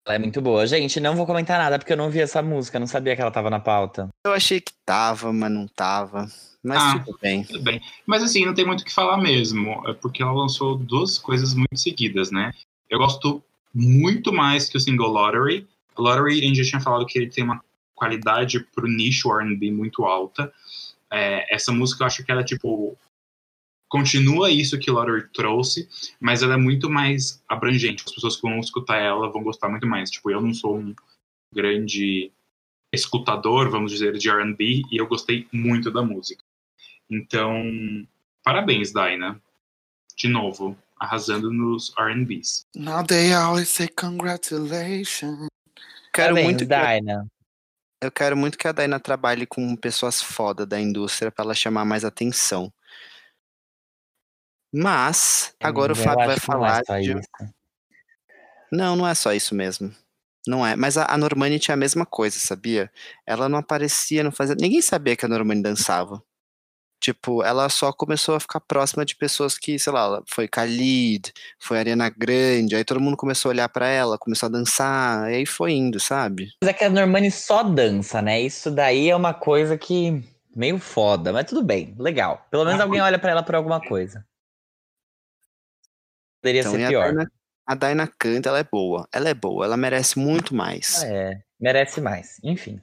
Ela é muito boa. Gente, não vou comentar nada porque eu não vi essa música, não sabia que ela tava na pauta. Eu achei que tava, mas não tava. Mas Ah, tudo bem. Tudo bem. Mas assim, não tem muito o que falar mesmo. É porque ela lançou duas coisas muito seguidas, né? Eu gosto muito mais que o single Lottery. Lottery, a gente já tinha falado que ele tem uma qualidade pro nicho R&B muito alta. É, essa música eu acho que ela, tipo, continua isso que Lottery trouxe, mas ela é muito mais abrangente. As pessoas que vão escutar ela vão gostar muito mais. Tipo, eu não sou um grande escutador, vamos dizer, de R&B, e eu gostei muito da música. Então, parabéns, Dinah. De novo, arrasando nos R&Bs. Now they always say congratulations. Quero Parabéns, muito que a, Dyna. eu quero muito que a Daina trabalhe com pessoas foda da indústria pra ela chamar mais atenção. Mas agora o Eu Fábio acho vai que não é falar de. Não, não é só isso mesmo. Não é. Mas a, a Normani tinha a mesma coisa, sabia? Ela não aparecia, não fazia. Ninguém sabia que a Normani dançava. Tipo, ela só começou a ficar próxima de pessoas que, sei lá, foi Khalid, foi Ariana Grande, aí todo mundo começou a olhar pra ela, começou a dançar, e aí foi indo, sabe? Mas é que a Normani só dança, né? Isso daí é uma coisa que meio foda, mas tudo bem, legal. Pelo menos Ah, alguém olha pra ela por alguma coisa. Poderia Então, ser e a pior. Daina, a Daina canta, ela é boa. Ela é boa, ela merece muito mais. É, merece mais. Enfim.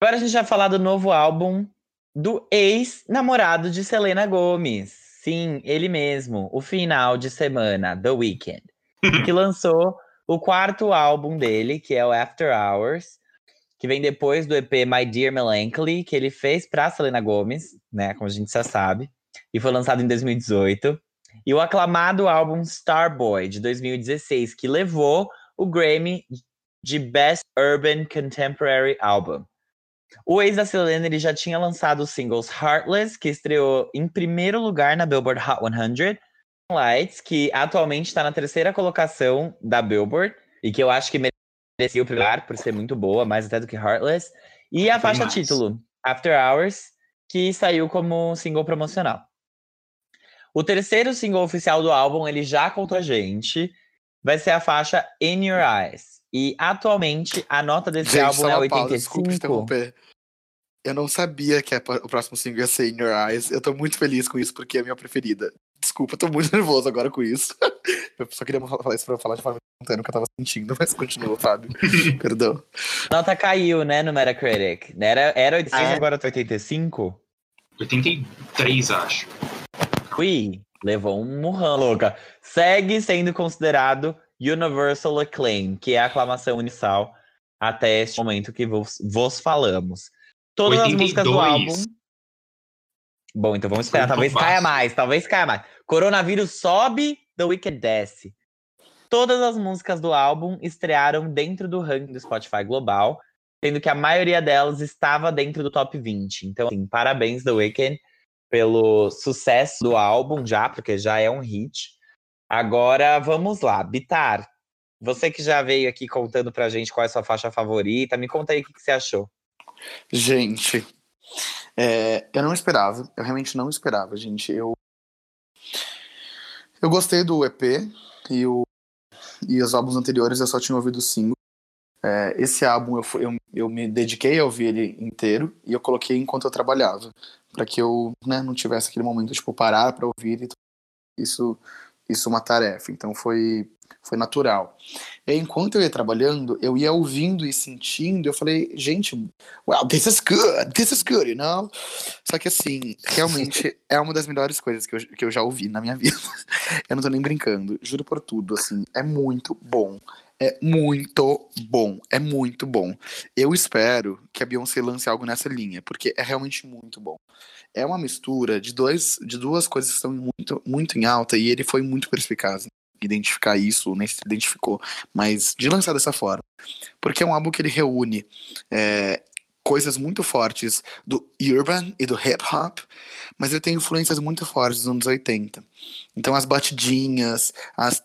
Agora a gente vai falar do novo álbum do ex-namorado de Selena Gomes. Sim, ele mesmo, o final de semana, The Weeknd, que lançou o quarto álbum dele, que é o After Hours, que vem depois do EP My Dear Melancholy, que ele fez pra Selena Gomes, né, como a gente já sabe, e foi lançado em 2018. E o aclamado álbum Starboy, de 2016, que levou o Grammy de Best Urban Contemporary Album. O ex da Selena ele já tinha lançado os singles Heartless, que estreou em primeiro lugar na Billboard Hot 100, Lights, que atualmente está na terceira colocação da Billboard, e que eu acho que merecia o primeiro lugar por ser muito boa, mais até do que Heartless, e a faixa mais. título, After Hours, que saiu como single promocional. O terceiro single oficial do álbum, ele já contou a gente, vai ser a faixa In Your Eyes. E atualmente a nota desse Gente, álbum só é pausa, desculpa 85. interromper. Eu não sabia que o próximo single ia ser In Your Eyes. Eu tô muito feliz com isso, porque é a minha preferida. Desculpa, eu tô muito nervoso agora com isso. Eu só queria falar isso pra eu falar de forma espontânea o que eu tava sentindo, mas continua, Fábio. Perdão. A nota caiu, né, no Metacritic. Era, era 86, Ah, é? agora tá 85. 83, acho. Ui, levou um murrão, louca. Segue sendo considerado Universal Acclaim, que é a aclamação universal até este momento que vos, vos falamos. Todas as músicas do 82. álbum. Bom, então vamos esperar. Talvez caia mais, talvez caia mais. Coronavírus sobe, The Weeknd desce. Todas as músicas do álbum estrearam dentro do ranking do Spotify Global. sendo que a maioria delas estava dentro do top 20. Então, assim, parabéns The Weeknd pelo sucesso do álbum já, porque já é um hit. Agora, vamos lá, Bitar. Você que já veio aqui contando pra gente qual é a sua faixa favorita, me conta aí o que, que você achou. Gente, é, eu não esperava, eu realmente não esperava, gente. Eu, eu gostei do EP e, o, e os álbuns anteriores eu só tinha ouvido cinco. É, esse álbum eu, eu, eu me dediquei a ouvir ele inteiro e eu coloquei enquanto eu trabalhava, para que eu né, não tivesse aquele momento tipo parar para ouvir e isso isso uma tarefa. Então foi foi natural. E enquanto eu ia trabalhando, eu ia ouvindo e sentindo, eu falei, gente, well, this is good, this is good, you know? Só que assim, realmente é uma das melhores coisas que eu, que eu já ouvi na minha vida. Eu não tô nem brincando, juro por tudo, assim, é muito bom. É muito bom, é muito bom. Eu espero que a Beyoncé lance algo nessa linha, porque é realmente muito bom. É uma mistura de, dois, de duas coisas que estão muito, muito em alta e ele foi muito perspicaz identificar isso, nem se identificou, mas de lançar dessa forma. Porque é um álbum que ele reúne é, coisas muito fortes do urban e do hip hop, mas ele tem influências muito fortes dos anos 80. Então as batidinhas, as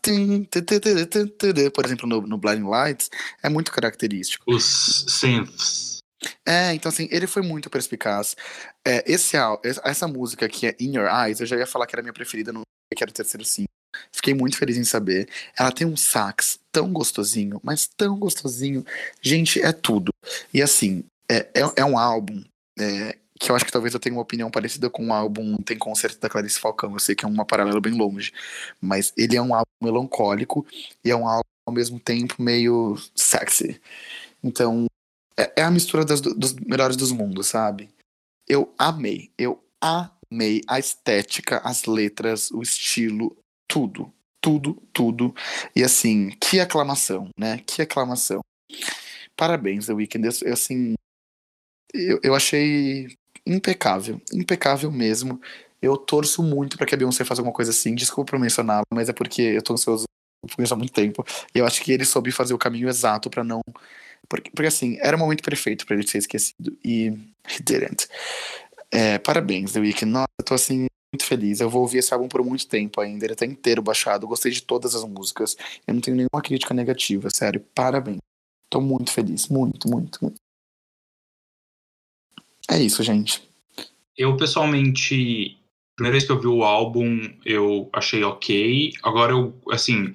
por exemplo, no, no Blinding Lights, é muito característico. Os synths. É, então assim, ele foi muito perspicaz. É, esse, essa música que é In Your Eyes, eu já ia falar que era minha preferida, no que era o terceiro sim. Fiquei muito feliz em saber. Ela tem um sax tão gostosinho, mas tão gostosinho. Gente, é tudo. E assim, é, é, é um álbum é, que eu acho que talvez eu tenha uma opinião parecida com o álbum Tem Concerto da Clarice Falcão. Eu sei que é uma paralela bem longe. Mas ele é um álbum melancólico e é um álbum ao mesmo tempo meio sexy. Então, é, é a mistura das, dos melhores dos mundos, sabe? Eu amei. Eu amei a estética, as letras, o estilo, tudo, tudo, tudo. E assim, que aclamação, né? Que aclamação. Parabéns, The Weeknd. Eu, assim, eu, eu achei impecável, impecável mesmo. Eu torço muito para que a Beyoncé faça alguma coisa assim. Desculpa por mencioná-la, mas é porque eu tô ansioso por isso há muito tempo. E eu acho que ele soube fazer o caminho exato para não. Porque, porque assim, era o momento perfeito para ele ser esquecido. E he didn't. É, parabéns, The Weeknd. Nossa, eu tô assim, muito feliz. Eu vou ouvir esse álbum por muito tempo ainda. Ele tá inteiro baixado. gostei de todas as músicas. Eu não tenho nenhuma crítica negativa, sério. Parabéns. Tô muito feliz. Muito, muito, muito. É isso, gente. Eu, pessoalmente, primeira vez que eu vi o álbum, eu achei ok. Agora, eu, assim,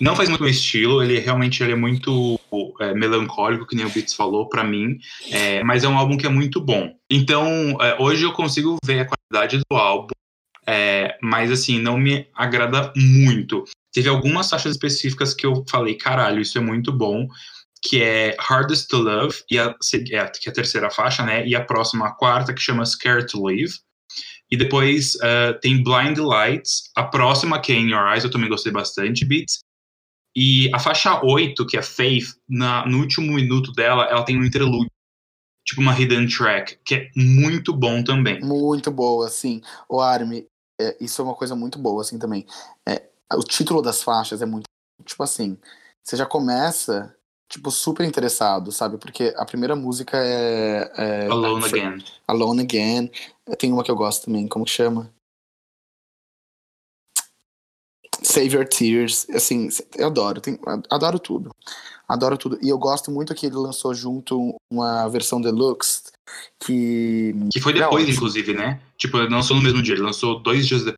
não faz muito meu estilo. Ele realmente ele é muito é, melancólico, que nem o Beats falou, para mim. É, mas é um álbum que é muito bom. Então, é, hoje eu consigo ver a qualidade do álbum é, mas assim, não me agrada muito. Teve algumas faixas específicas que eu falei, caralho, isso é muito bom, que é Hardest to Love, e a, é, que é a terceira faixa, né? E a próxima, a quarta, que chama Scared to Live. E depois uh, tem Blind Lights, a próxima, que é In Your Eyes, eu também gostei bastante, Beats. E a faixa 8, que é Faith, na, no último minuto dela, ela tem um interlúdio tipo uma hidden track, que é muito bom também. Muito boa, sim. O Army, é, isso é uma coisa muito boa, assim, também. É, o título das faixas é muito, tipo assim, você já começa, tipo, super interessado, sabe? Porque a primeira música é... é Alone Again. Alone Again. Tem uma que eu gosto também, como que chama? Save Your Tears, assim, eu adoro, tem, adoro tudo. Adoro tudo. E eu gosto muito que ele lançou junto uma versão deluxe que. Que foi depois, inclusive, né? Tipo, ele lançou no mesmo dia, ele lançou dois dias depois.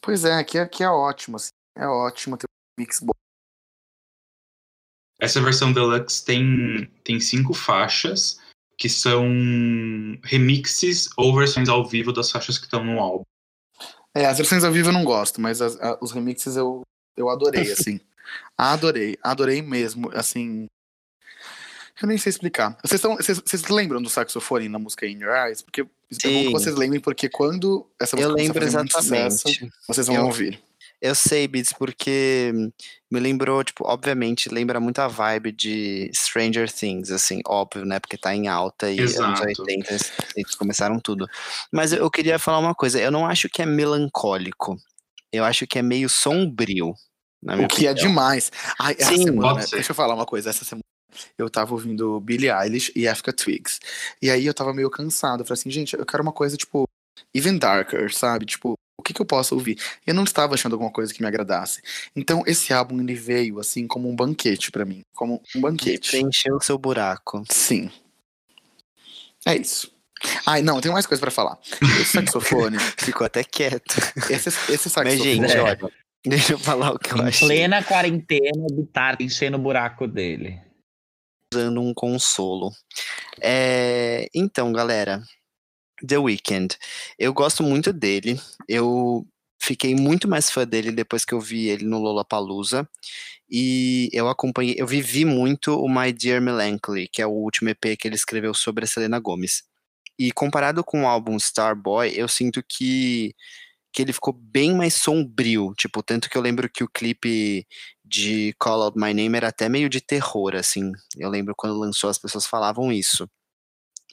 Pois é, que é, que é ótimo, assim. É ótimo ter um mix bom. Essa versão deluxe tem, tem cinco faixas que são remixes ou versões ao vivo das faixas que estão no álbum. É, as versões ao vivo eu não gosto, mas as, a, os remixes eu, eu adorei, assim. Adorei, adorei mesmo, assim. Eu nem sei explicar. Vocês, estão, vocês, vocês lembram do saxofone na música In Your Eyes? Porque isso é bom que vocês lembrem, porque quando essa música eu lembro exatamente. Sucesso, vocês vão eu, ouvir. Eu sei, Beats, porque me lembrou, tipo, obviamente, lembra muito a vibe de Stranger Things, assim, óbvio, né? Porque tá em alta e Exato. anos 80 eles começaram tudo. Mas eu queria falar uma coisa, eu não acho que é melancólico. Eu acho que é meio sombrio. o que é opinião. é demais. Ai, essa Sim, semana, deixa eu falar uma coisa. Essa semana eu tava ouvindo Billie Eilish e Africa Twigs. E aí eu tava meio cansado. Eu falei assim, gente, eu quero uma coisa, tipo, even darker, sabe? Tipo, o que, que eu posso ouvir? Eu não estava achando alguma coisa que me agradasse. Então, esse álbum, ele veio, assim, como um banquete para mim. Como um banquete. Preencheu o seu buraco. Sim. É isso. Ai, não, tem mais coisa para falar. Esse saxofone. Ficou até quieto. Esse, esse saxofone. Mas, gente, É. olha, deixa eu falar o que eu Em achei. plena quarentena, o Bitar enchendo o buraco dele. usando um consolo. É, então, galera, The Weeknd. Eu gosto muito dele. Eu fiquei muito mais fã dele depois que eu vi ele no Lollapalooza. E eu acompanhei, eu vivi muito o My Dear Melancholy, que é o último EP que ele escreveu sobre a Selena Gomez. E comparado com o álbum Starboy, eu sinto que que ele ficou bem mais sombrio, tipo, tanto que eu lembro que o clipe de Call Out My Name era até meio de terror, assim. Eu lembro quando lançou as pessoas falavam isso.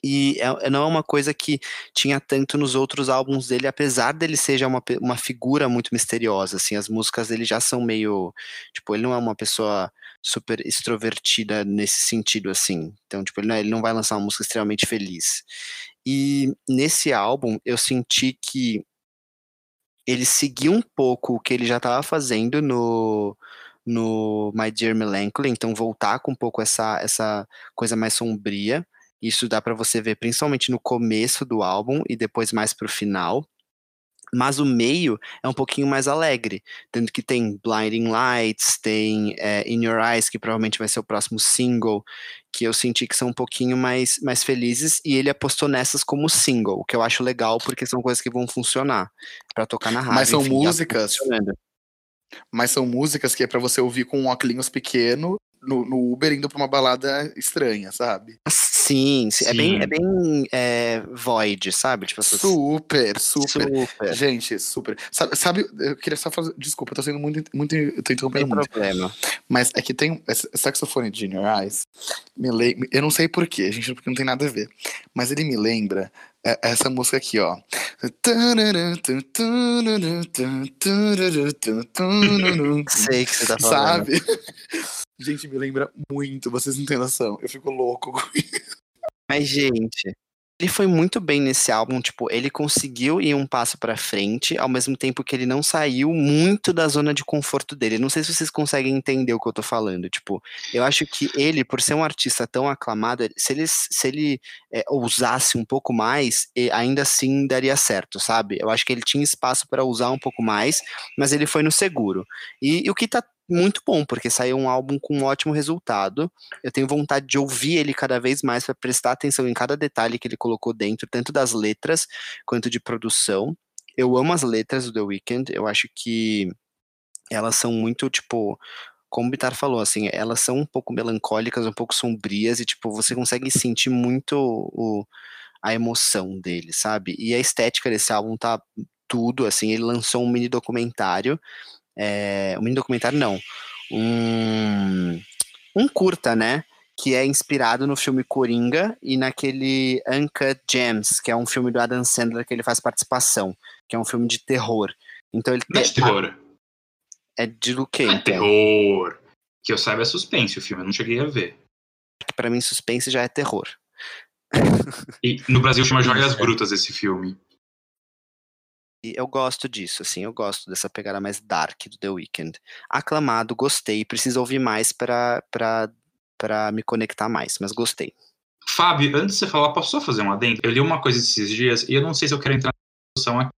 E é- não é uma coisa que tinha tanto nos outros álbuns dele, apesar dele ser já uma, uma figura muito misteriosa, assim, as músicas dele já são meio, tipo, ele não é uma pessoa super extrovertida nesse sentido, assim, então, tipo, ele não, ele não vai lançar uma música extremamente feliz. E nesse álbum, eu senti que ele seguiu um pouco o que ele já estava fazendo no, no My Dear Melancholy, então voltar com um pouco essa, essa coisa mais sombria. Isso dá para você ver principalmente no começo do álbum e depois mais pro final. Mas o meio é um pouquinho mais alegre, tanto que tem Blinding Lights, tem é, In Your Eyes, que provavelmente vai ser o próximo single, que eu senti que são um pouquinho mais, mais felizes, e ele apostou nessas como single, o que eu acho legal, porque são coisas que vão funcionar para tocar na rádio. Mas são enfim, tá músicas. funcionando. Mas são músicas que é pra você ouvir com um óculos pequeno no, no Uber indo pra uma balada estranha, sabe? Sim, sim, é bem, é bem é, void, sabe? Tipo, essas- Super, super. super. Gente, super. Sabe, sabe, eu queria só fazer. Desculpa, eu tô sendo muito. muito eu tô interrompendo muito. problema. Mas é que tem saxofone de Your Eyes. Me le... Eu não sei porquê, gente, porque não tem nada a ver. Mas ele me lembra é, essa música aqui, ó. Sei que você tá falando. Sabe? Gente, me lembra muito, vocês não têm noção. Eu fico louco com Mas, gente, ele foi muito bem nesse álbum, tipo, ele conseguiu ir um passo pra frente, ao mesmo tempo que ele não saiu muito da zona de conforto dele. Não sei se vocês conseguem entender o que eu tô falando, tipo, eu acho que ele, por ser um artista tão aclamado, se ele, se ele é, ousasse um pouco mais, ainda assim daria certo, sabe? Eu acho que ele tinha espaço pra usar um pouco mais, mas ele foi no seguro. E, e o que tá muito bom, porque saiu um álbum com um ótimo resultado. Eu tenho vontade de ouvir ele cada vez mais para prestar atenção em cada detalhe que ele colocou dentro, tanto das letras quanto de produção. Eu amo as letras do The Weeknd, eu acho que elas são muito, tipo, como o Bitar falou, assim, elas são um pouco melancólicas, um pouco sombrias, e, tipo, você consegue sentir muito o, a emoção dele, sabe? E a estética desse álbum tá tudo, assim, ele lançou um mini documentário, é, um mini documentário não, um, um curta, né? Que é inspirado no filme Coringa e naquele Uncut Gems, que é um filme do Adam Sandler que ele faz participação, que é um filme de terror. Então ele Não é de terror. é de do quê? Não é Então? terror. Que eu saiba é suspense o filme, eu não cheguei a ver. Que pra mim suspense já é terror. E no Brasil chama Joias Brutas esse filme. E eu gosto disso, assim, eu gosto dessa pegada mais dark do The Weeknd. Aclamado, gostei, preciso ouvir mais pra me conectar mais, mas gostei. Fábio, antes de você falar, posso só fazer um adendo? Eu li uma coisa esses dias e eu não sei se eu quero entrar na discussão aqui,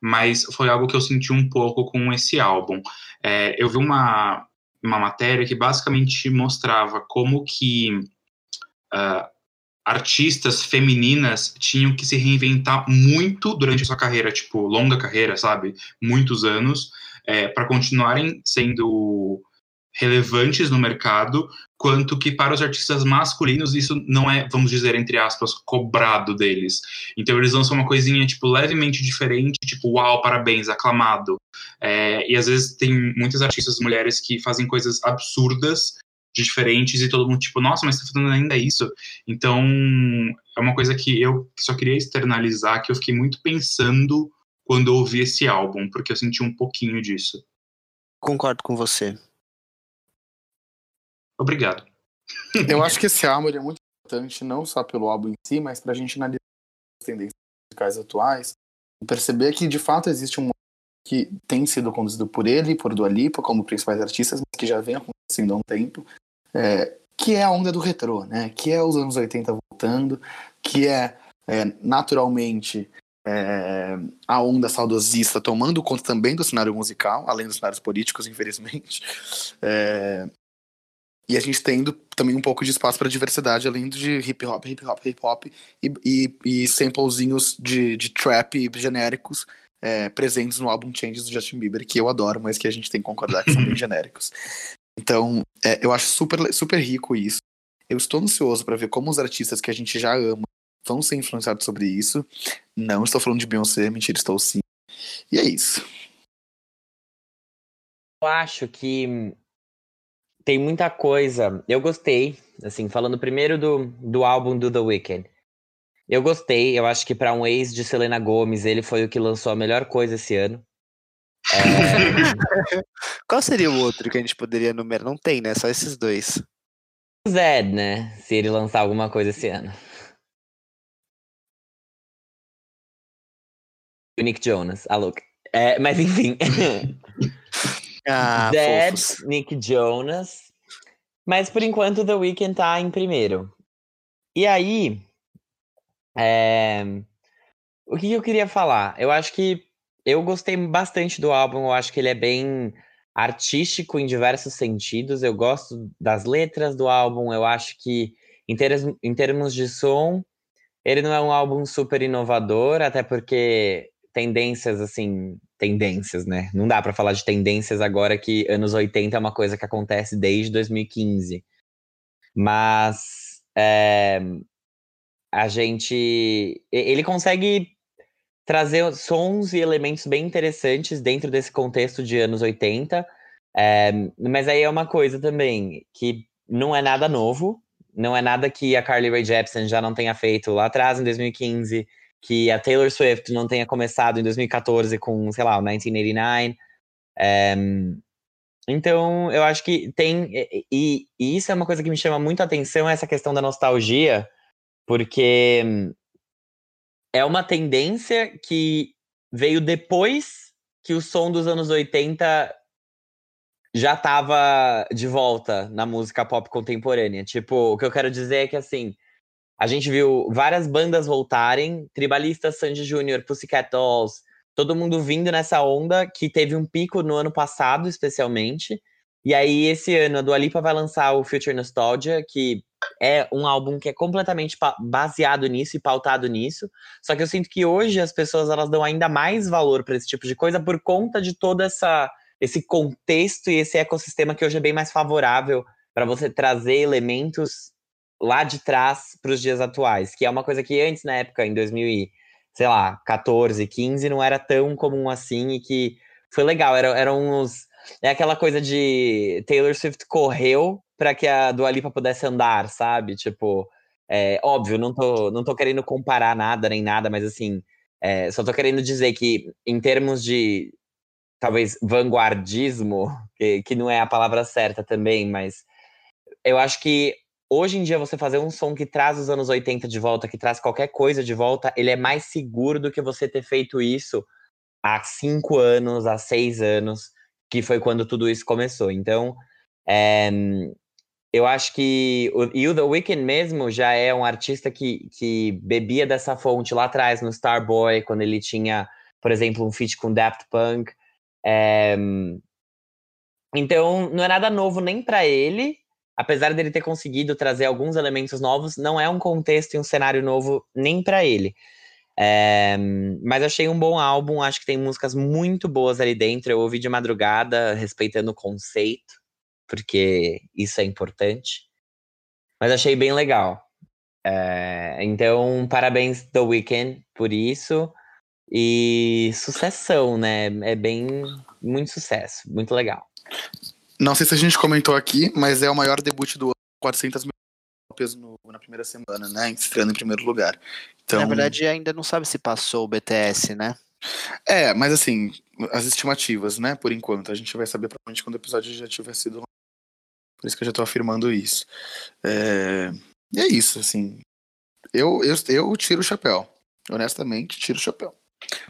mas foi algo que eu senti um pouco com esse álbum. É, eu vi uma, uma matéria que basicamente mostrava como que ah, artistas femininas tinham que se reinventar muito durante a sua carreira, tipo, longa carreira, sabe? Muitos anos, para continuarem sendo relevantes no mercado, quanto que para os artistas masculinos isso não é, vamos dizer, entre aspas, cobrado deles. Então eles lançam uma coisinha, tipo, levemente diferente, tipo, uau, parabéns, aclamado. É, e às vezes tem muitas artistas mulheres que fazem coisas absurdas, diferentes, e todo mundo, tipo, nossa, mas tá fazendo ainda isso. Então, é uma coisa que eu só queria externalizar, que eu fiquei muito pensando quando eu ouvi esse álbum, porque eu senti um pouquinho disso. Concordo com você. Obrigado. Eu acho que esse álbum ele é muito importante, não só pelo álbum em si, mas pra gente analisar as tendências musicais atuais e perceber que de fato existe um que tem sido conduzido por ele, por Dua Lipa, como principais artistas, mas que já vem acontecendo há um tempo, é, que é a onda do retrô, né? Que é os anos 80 voltando, que é, é naturalmente é, a onda saudosista tomando conta também do cenário musical, além dos cenários políticos, infelizmente. É, e a gente tendo também um pouco de espaço para diversidade, além de hip hop, hip hop, hip hop e, e, e samplezinhos de, de trap genéricos é, presentes no álbum Changes do Justin Bieber, que eu adoro, mas que a gente tem que concordar que são bem genéricos. Então, é, eu acho super, super rico isso. Eu estou ansioso para ver como os artistas que a gente já ama vão ser influenciados sobre isso. Não estou falando de Beyoncé, mentira, estou sim. E é isso. Eu acho que tem muita coisa. Eu gostei, assim, falando primeiro do, do álbum do The Weeknd. Eu gostei, eu acho que para um ex de Selena Gomes, ele foi o que lançou a melhor coisa esse ano. É... Qual seria o outro que a gente poderia numerar? Não tem, né? Só esses dois. Zed, né? Se ele lançar alguma coisa esse ano. O Nick Jonas, a louca. É, mas enfim. ah, Zed, fofos. Nick Jonas. Mas por enquanto The Weeknd tá em primeiro. E aí, é... O que eu queria falar? Eu acho que eu gostei bastante do álbum, eu acho que ele é bem artístico em diversos sentidos. Eu gosto das letras do álbum, eu acho que, em, ter em termos de som, ele não é um álbum super inovador, até porque tendências, assim, tendências, né? Não dá para falar de tendências agora que anos 80 é uma coisa que acontece desde 2015. Mas. É, a gente. Ele consegue trazer sons e elementos bem interessantes dentro desse contexto de anos 80. É, mas aí é uma coisa também que não é nada novo, não é nada que a Carly Rae Jepsen já não tenha feito lá atrás, em 2015, que a Taylor Swift não tenha começado em 2014 com, sei lá, o 1989. É, então, eu acho que tem. E, e, isso é uma coisa que me chama muito a atenção, essa questão da nostalgia, porque é uma tendência que veio depois que o som dos anos 80 já estava de volta na música pop contemporânea. Tipo, o que eu quero dizer é que assim, a gente viu várias bandas voltarem, Tribalistas, Sandy Júnior, Pussycat Dolls, todo mundo vindo nessa onda que teve um pico no ano passado, especialmente. E aí, esse ano, a Dua Lipa vai lançar o Future Nostalgia, que é um álbum que é completamente baseado nisso e pautado nisso. Só que eu sinto que hoje as pessoas elas dão ainda mais valor para esse tipo de coisa por conta de todo essa, esse contexto e esse ecossistema que hoje é bem mais favorável para você trazer elementos lá de trás para os dias atuais, que é uma coisa que antes na época em 2000 sei lá, 14, 15 não era tão comum assim e que foi legal, eram, eram uns é aquela coisa de Taylor Swift correu para que a Dua Lipa pudesse andar, sabe? Tipo, é, óbvio, não tô, não tô querendo comparar nada nem nada, mas assim, é, só tô querendo dizer que em termos de talvez vanguardismo, que, que não é a palavra certa também, mas eu acho que hoje em dia você fazer um som que traz os anos 80 de volta, que traz qualquer coisa de volta, ele é mais seguro do que você ter feito isso há cinco anos, há seis anos, que foi quando tudo isso começou. Então, é, eu acho que. O, e o The Weeknd mesmo já é um artista que, que bebia dessa fonte lá atrás, no Starboy, quando ele tinha, por exemplo, um feat com Daft Punk. É, então, não é nada novo nem para ele, apesar dele ter conseguido trazer alguns elementos novos, não é um contexto e um cenário novo nem para ele. É, mas achei um bom álbum, acho que tem músicas muito boas ali dentro. Eu ouvi de madrugada, respeitando o conceito porque isso é importante. Mas achei bem legal. É, então, parabéns The Weeknd por isso. E sucessão, né? É bem. Muito sucesso, muito legal. Não sei se a gente comentou aqui, mas é o maior debut do ano, 400 mil cópias na primeira semana, né? Estreando em primeiro lugar. Então... Na verdade, ainda não sabe se passou o BTS, né? É, mas assim, as estimativas, né? Por enquanto. A gente vai saber provavelmente quando o episódio já tiver sido Por isso que eu já tô afirmando isso. É, E é isso, assim. Eu, eu, eu tiro o chapéu. Honestamente, tiro o chapéu.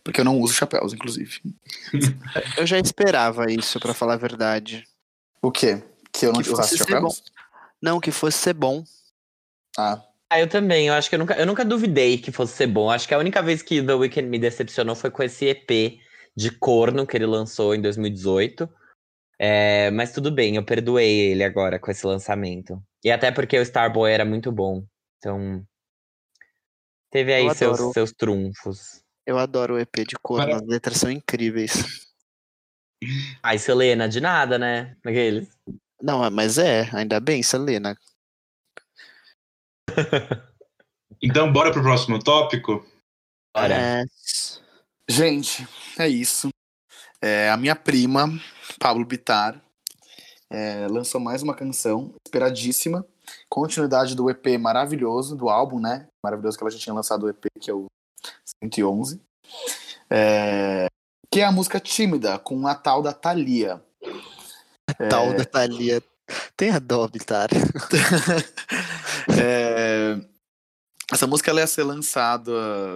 Porque eu não uso chapéus, inclusive. Eu já esperava isso, pra falar a verdade. O quê? Que eu não Que usasse chapéus? Não, que fosse ser bom. Ah, Ah, eu também. Eu acho que eu nunca, eu nunca duvidei que fosse ser bom. Acho que a única vez que The Weeknd me decepcionou foi com esse EP de corno que ele lançou em 2018. É, mas tudo bem, eu perdoei ele agora com esse lançamento. E até porque o Starboy era muito bom. Então. Teve aí Eu seus, adoro. seus trunfos. Eu adoro o EP de cor, Para- as letras são incríveis. Ai, Selena, de nada, né? Aqueles. Não, mas é, ainda bem, Selena. Então, bora pro próximo tópico? Ora, É, Gente, é isso. É, a minha prima, Pablo Bittar, é, lançou mais uma canção esperadíssima. Continuidade do EP maravilhoso, do álbum, né? Maravilhoso que ela já tinha lançado o EP, que é o 111. É, que é a música Tímida, com a tal da Thalia. tal da Thalia. Tem a dó, Bitar. É, essa música ela ia ser lançada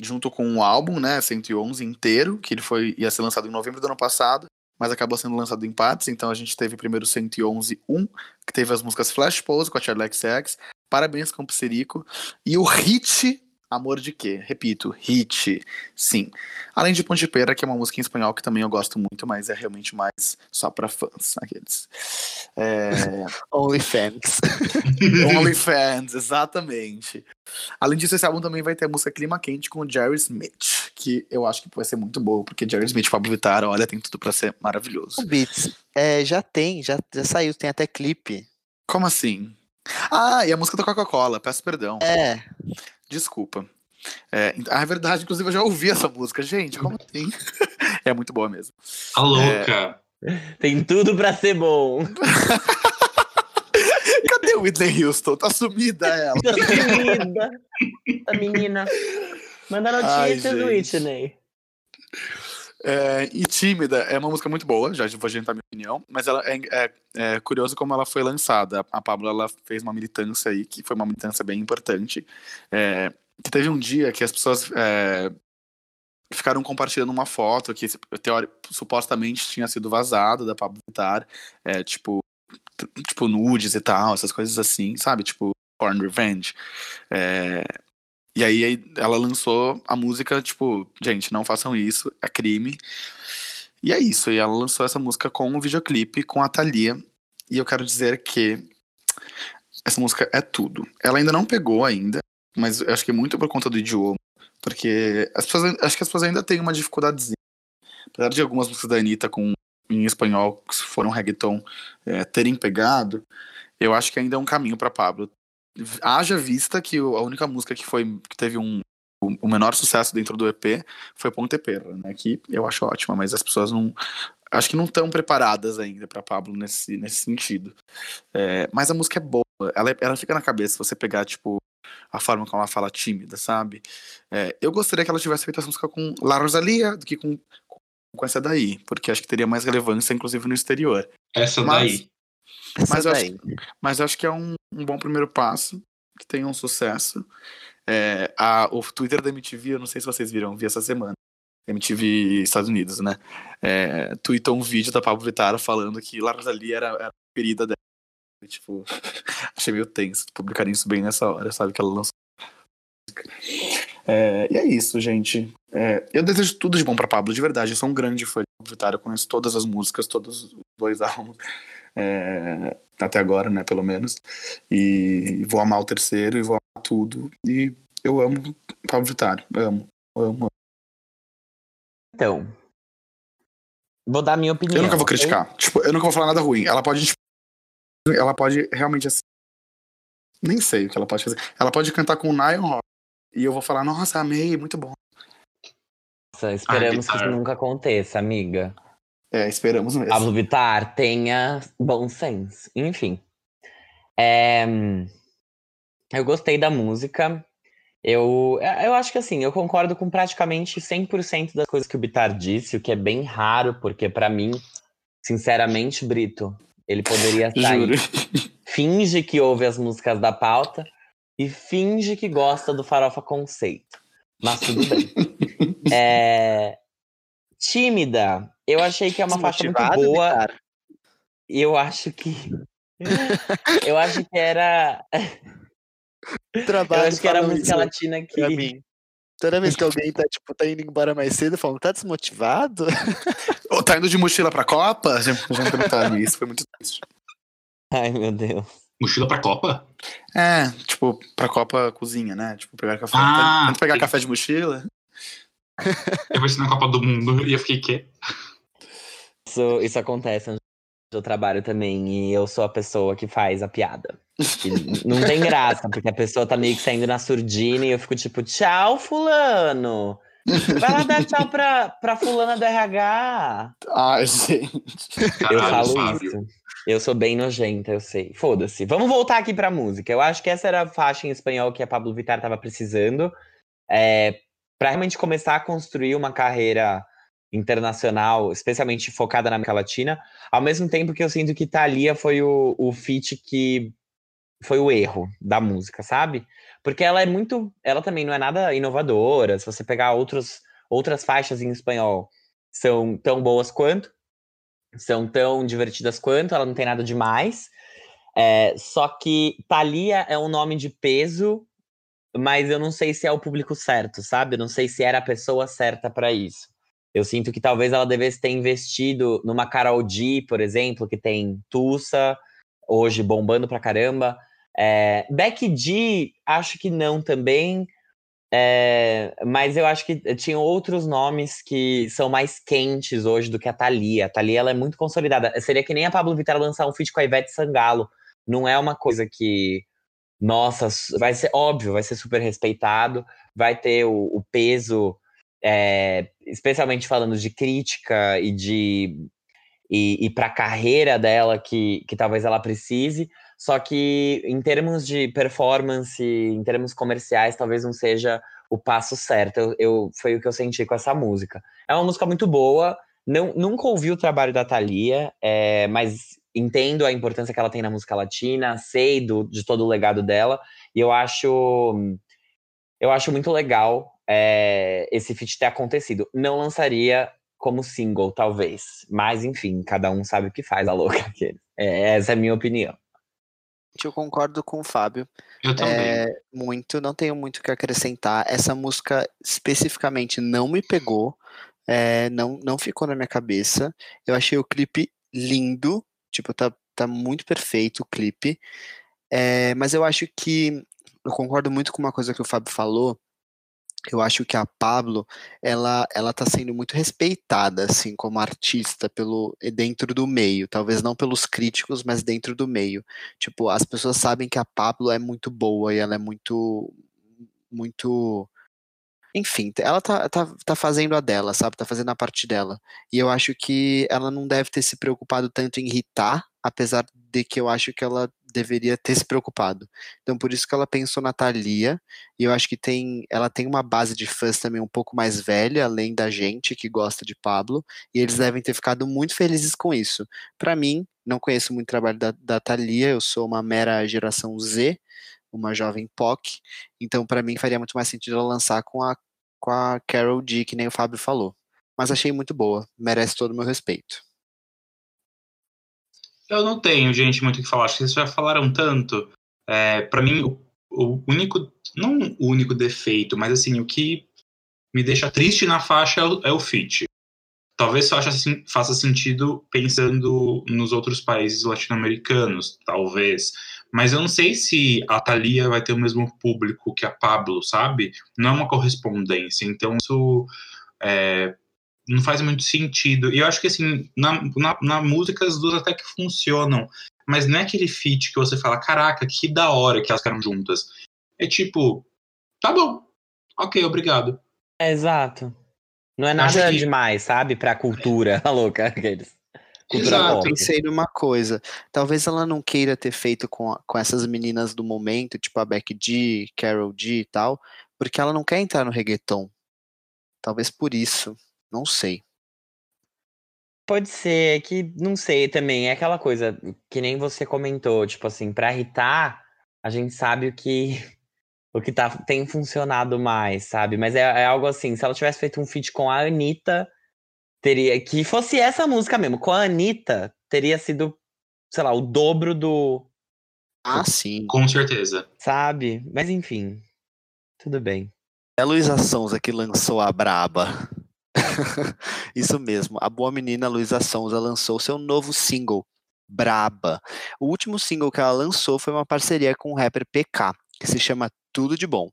junto com um álbum, né, 111 inteiro, que ele foi ia ser lançado em novembro do ano passado, mas acabou sendo lançado em partes, então a gente teve primeiro 111 1, que teve as músicas Flash Pose com a Charlie XX, Parabéns com o Psirico e o hit Amor de Quê? Repito, hit, sim. Além de Ponte Pera, que é uma música em espanhol que também eu gosto muito, mas é realmente mais só pra fãs, aqueles. É... OnlyFans. OnlyFans, exatamente. Além disso, esse álbum também vai ter a música Clima Quente com o Jerry Smith, que eu acho que vai ser muito boa, porque Jerry Smith e Pablo Vittar, olha, tem tudo pra ser maravilhoso. O Beats, é, já tem, já, já saiu, tem até clipe. Como assim? Ah, e a música da Coca-Cola, peço perdão. É, Desculpa. É, ah, é verdade, inclusive eu já ouvi essa música. Gente, como assim? é muito boa mesmo. A louca. tem tudo pra ser bom. Cadê o Whitney Houston? Tá sumida ela. Tá sumida. Tá menina. Manda Ai, notícias, gente. Whitney. É, e Tímida é uma música muito boa, já vou adiantar minha opinião, mas ela é, é, é curioso como ela foi lançada. A Pablo ela fez uma militância aí, que foi uma militância bem importante. É, que teve um dia que as pessoas é, ficaram compartilhando uma foto que teori, supostamente tinha sido vazada da Pablo Vittar, é, tipo, tipo nudes e tal, essas coisas assim, sabe? Tipo, porn revenge. E aí aí ela lançou a música, tipo, gente, não façam isso, é crime. E é isso, e ela lançou essa música com um videoclipe com a Thalia. E eu quero dizer que essa música é tudo. Ela ainda não pegou ainda, mas eu acho que é muito por conta do idioma. Porque as pessoas, acho que as pessoas ainda têm uma dificuldadezinha. Apesar de algumas músicas da Anitta com, em espanhol, que foram reggaeton, é, terem pegado, eu acho que ainda é um caminho para Pablo. Haja vista que a única música que foi que teve um o o menor sucesso dentro do EP foi Ponte Perra, né? Que eu acho ótima, mas as pessoas não acho que não estão preparadas ainda para Pablo nesse, nesse sentido. É, mas a música é boa, ela, é- ela fica na cabeça se você pegar tipo a forma como ela fala tímida, sabe? É, eu gostaria que ela tivesse feito essa música com La Rosalia do que com com essa daí, porque acho que teria mais relevância, inclusive no exterior. Essa Mas- daí. Essa Mas acho. Mas acho que é um, um bom primeiro passo, que tem um sucesso. É, a, o Twitter da MTV, eu não sei se vocês viram, vi essa semana. MTV Estados Unidos, né? É, tweetou um vídeo da Pablo Vittar falando que La Rosalia era, era a querida dela. E, tipo, achei meio tenso publicarem isso bem nessa hora, sabe? Que ela lançou. É, e é isso, gente. É, eu desejo tudo de bom pra Pablo, de verdade. Eu sou um grande fã de Pablo Vittar. Eu conheço todas as músicas, todos os dois álbuns. É, até agora, né, pelo menos. E vou amar o terceiro e vou amar tudo. E eu amo Pablo Vittar. Amo, amo. Então. Vou dar minha opinião. Eu nunca vou criticar. Tipo, eu nunca vou falar nada ruim. Ela pode, tipo, ela pode realmente assim. Nem sei o que ela pode fazer. Ela pode cantar com o Niall Rock. E eu vou falar, nossa, amei, muito bom. Nossa, esperamos que Vittar. isso nunca aconteça, amiga. É, esperamos mesmo. Pablo Vittar tenha bom senso. Enfim. É, Eu gostei da música. Eu, eu acho que assim, eu concordo com praticamente 100% das coisas que o Bittar disse, o que é bem raro, porque pra mim, sinceramente, Brito, Ele poderia sair. Finge que ouve as músicas da pauta e finge que gosta do Farofa Conceito. Mas tudo bem. É, Tímida. Eu achei que é uma faixa muito boa. E eu acho que. eu acho que era. Eu Trabalho acho que era a música latina pra que. mim. Toda vez que alguém tá, tipo, tá indo embora mais cedo, falam, tá desmotivado? Ô, tá indo de mochila pra Copa? Já, perguntaram isso, foi muito triste. Ai, meu Deus. Mochila pra Copa? É, tipo, pra Copa cozinha, né? Tipo, pegar café. Ah, Tanto pegar sim. café de mochila. Eu vou na Copa do Mundo e eu fiquei, quê? Isso, isso acontece onde eu trabalho também. E eu sou a pessoa que faz a piada. E não tem graça, porque a pessoa tá meio que saindo na surdina e eu fico tipo, tchau, fulano! Vai lá dar tchau pra, pra fulana do RH. Ai, gente. Eu Caralho, falo Fábio. isso. Eu sou bem nojenta, eu sei. Foda-se. Vamos voltar aqui pra música. Eu acho que essa era a faixa em espanhol que a Pablo Vittar tava precisando. É, para realmente começar a construir uma carreira internacional, especialmente focada na América Latina. Ao mesmo tempo que eu sinto que Thalia foi o, o feat que foi o erro da música, sabe? Porque ela é muito. Ela também não é nada inovadora. Se você pegar outros, outras faixas em espanhol, são tão boas quanto são tão divertidas quanto, ela não tem nada demais. É, só que Thalia é um nome de peso, mas eu não sei se é o público certo, sabe? Eu não sei se era a pessoa certa para isso. Eu sinto que talvez ela devesse ter investido numa Carol G, por exemplo, que tem Tussa, hoje bombando pra caramba. É, Becky G, acho que não também. É, mas eu acho que tinham outros nomes que são mais quentes hoje do que a Thalia. A Thalia ela é muito consolidada. Seria que nem a Pablo Vittar lançar um feat com a Ivete Sangalo. Não é uma coisa que, nossa, vai ser óbvio, vai ser super respeitado, vai ter o, o peso, é, especialmente falando de crítica e de e, e para a carreira dela que, que talvez ela precise. Só que em termos de performance, em termos comerciais, talvez não seja o passo certo. Eu, eu- foi o que eu senti com essa música. É uma música muito boa. Não, nunca ouvi o trabalho da Thalia, é, mas entendo a importância que ela tem na música latina, sei do, de todo o legado dela, e eu acho eu acho muito legal é, esse feat ter acontecido. Não lançaria como single, talvez. Mas, enfim, cada um sabe o que faz, a louca. aquele. É, essa é a minha opinião. Eu concordo com o Fábio. Eu também. É, muito, não tenho muito o que acrescentar. Essa música especificamente não me pegou, é, não, não ficou na minha cabeça. Eu achei o clipe lindo, tipo, tá, tá muito perfeito o clipe. É, mas eu acho que eu concordo muito com uma coisa que o Fábio falou. Eu acho que a Pablo, ela, ela tá sendo muito respeitada, assim, como artista pelo dentro do meio. Talvez não pelos críticos, mas dentro do meio. Tipo, as pessoas sabem que a Pablo é muito boa e ela é muito, muito, enfim, ela tá, tá, tá fazendo a dela, sabe? Tá fazendo a parte dela. E eu acho que ela não deve ter se preocupado tanto em irritar, apesar de que eu acho que ela deveria ter se preocupado. Então, por isso que ela pensou na Thalia, e eu acho que tem, ela tem uma base de fãs também um pouco mais velha, além da gente que gosta de Pablo, e eles devem ter ficado muito felizes com isso. Pra mim, não conheço muito o trabalho da, da Thalia, eu sou uma mera geração Z, uma jovem POC, então pra mim faria muito mais sentido ela lançar com a, com a Carol D, que nem o Fábio falou. Mas achei muito boa, merece todo o meu respeito. Eu não tenho, gente, muito o que falar. Acho que vocês já falaram tanto. É, para mim, o, o único. Não o único defeito, mas assim, o que me deixa triste na faixa é o, é o feat. Talvez faça, assim- faça sentido pensando nos outros países latino-americanos, talvez. Mas eu não sei se a Thalia vai ter o mesmo público que a Pablo, sabe? Não é uma correspondência. Então, isso é, não faz muito sentido. E eu acho que, assim, na, na, na música as duas até que funcionam. Mas não é aquele feat que você fala, caraca, que da hora que elas ficaram juntas. É tipo, tá bom, ok, obrigado. É, exato. Não é nada que- demais, sabe? Pra cultura, a louca. Aqueles. Cultura Exato. pop. Pensei numa coisa, talvez ela não queira ter feito com, com essas meninas do momento, tipo a Becky G, Carol G e tal, porque ela não quer entrar no reggaeton. Talvez por isso, não sei. Pode ser, que não sei também. É aquela coisa que nem você comentou, tipo assim, pra irritar, a gente sabe o que o que tá, tem funcionado mais, sabe? Mas é, é algo assim, se ela tivesse feito um feat com a Anitta, teria. Que fosse essa música mesmo, com a Anitta, teria sido, sei lá, o dobro do. Ah, sim. Com certeza. Sabe? Mas enfim. Tudo bem. É a Luísa Sonza que lançou a Braba. Isso mesmo, a boa menina Luísa Sonza lançou seu novo single, Braba. O último single que ela lançou foi uma parceria com o rapper PK, que se chama Tudo de Bom.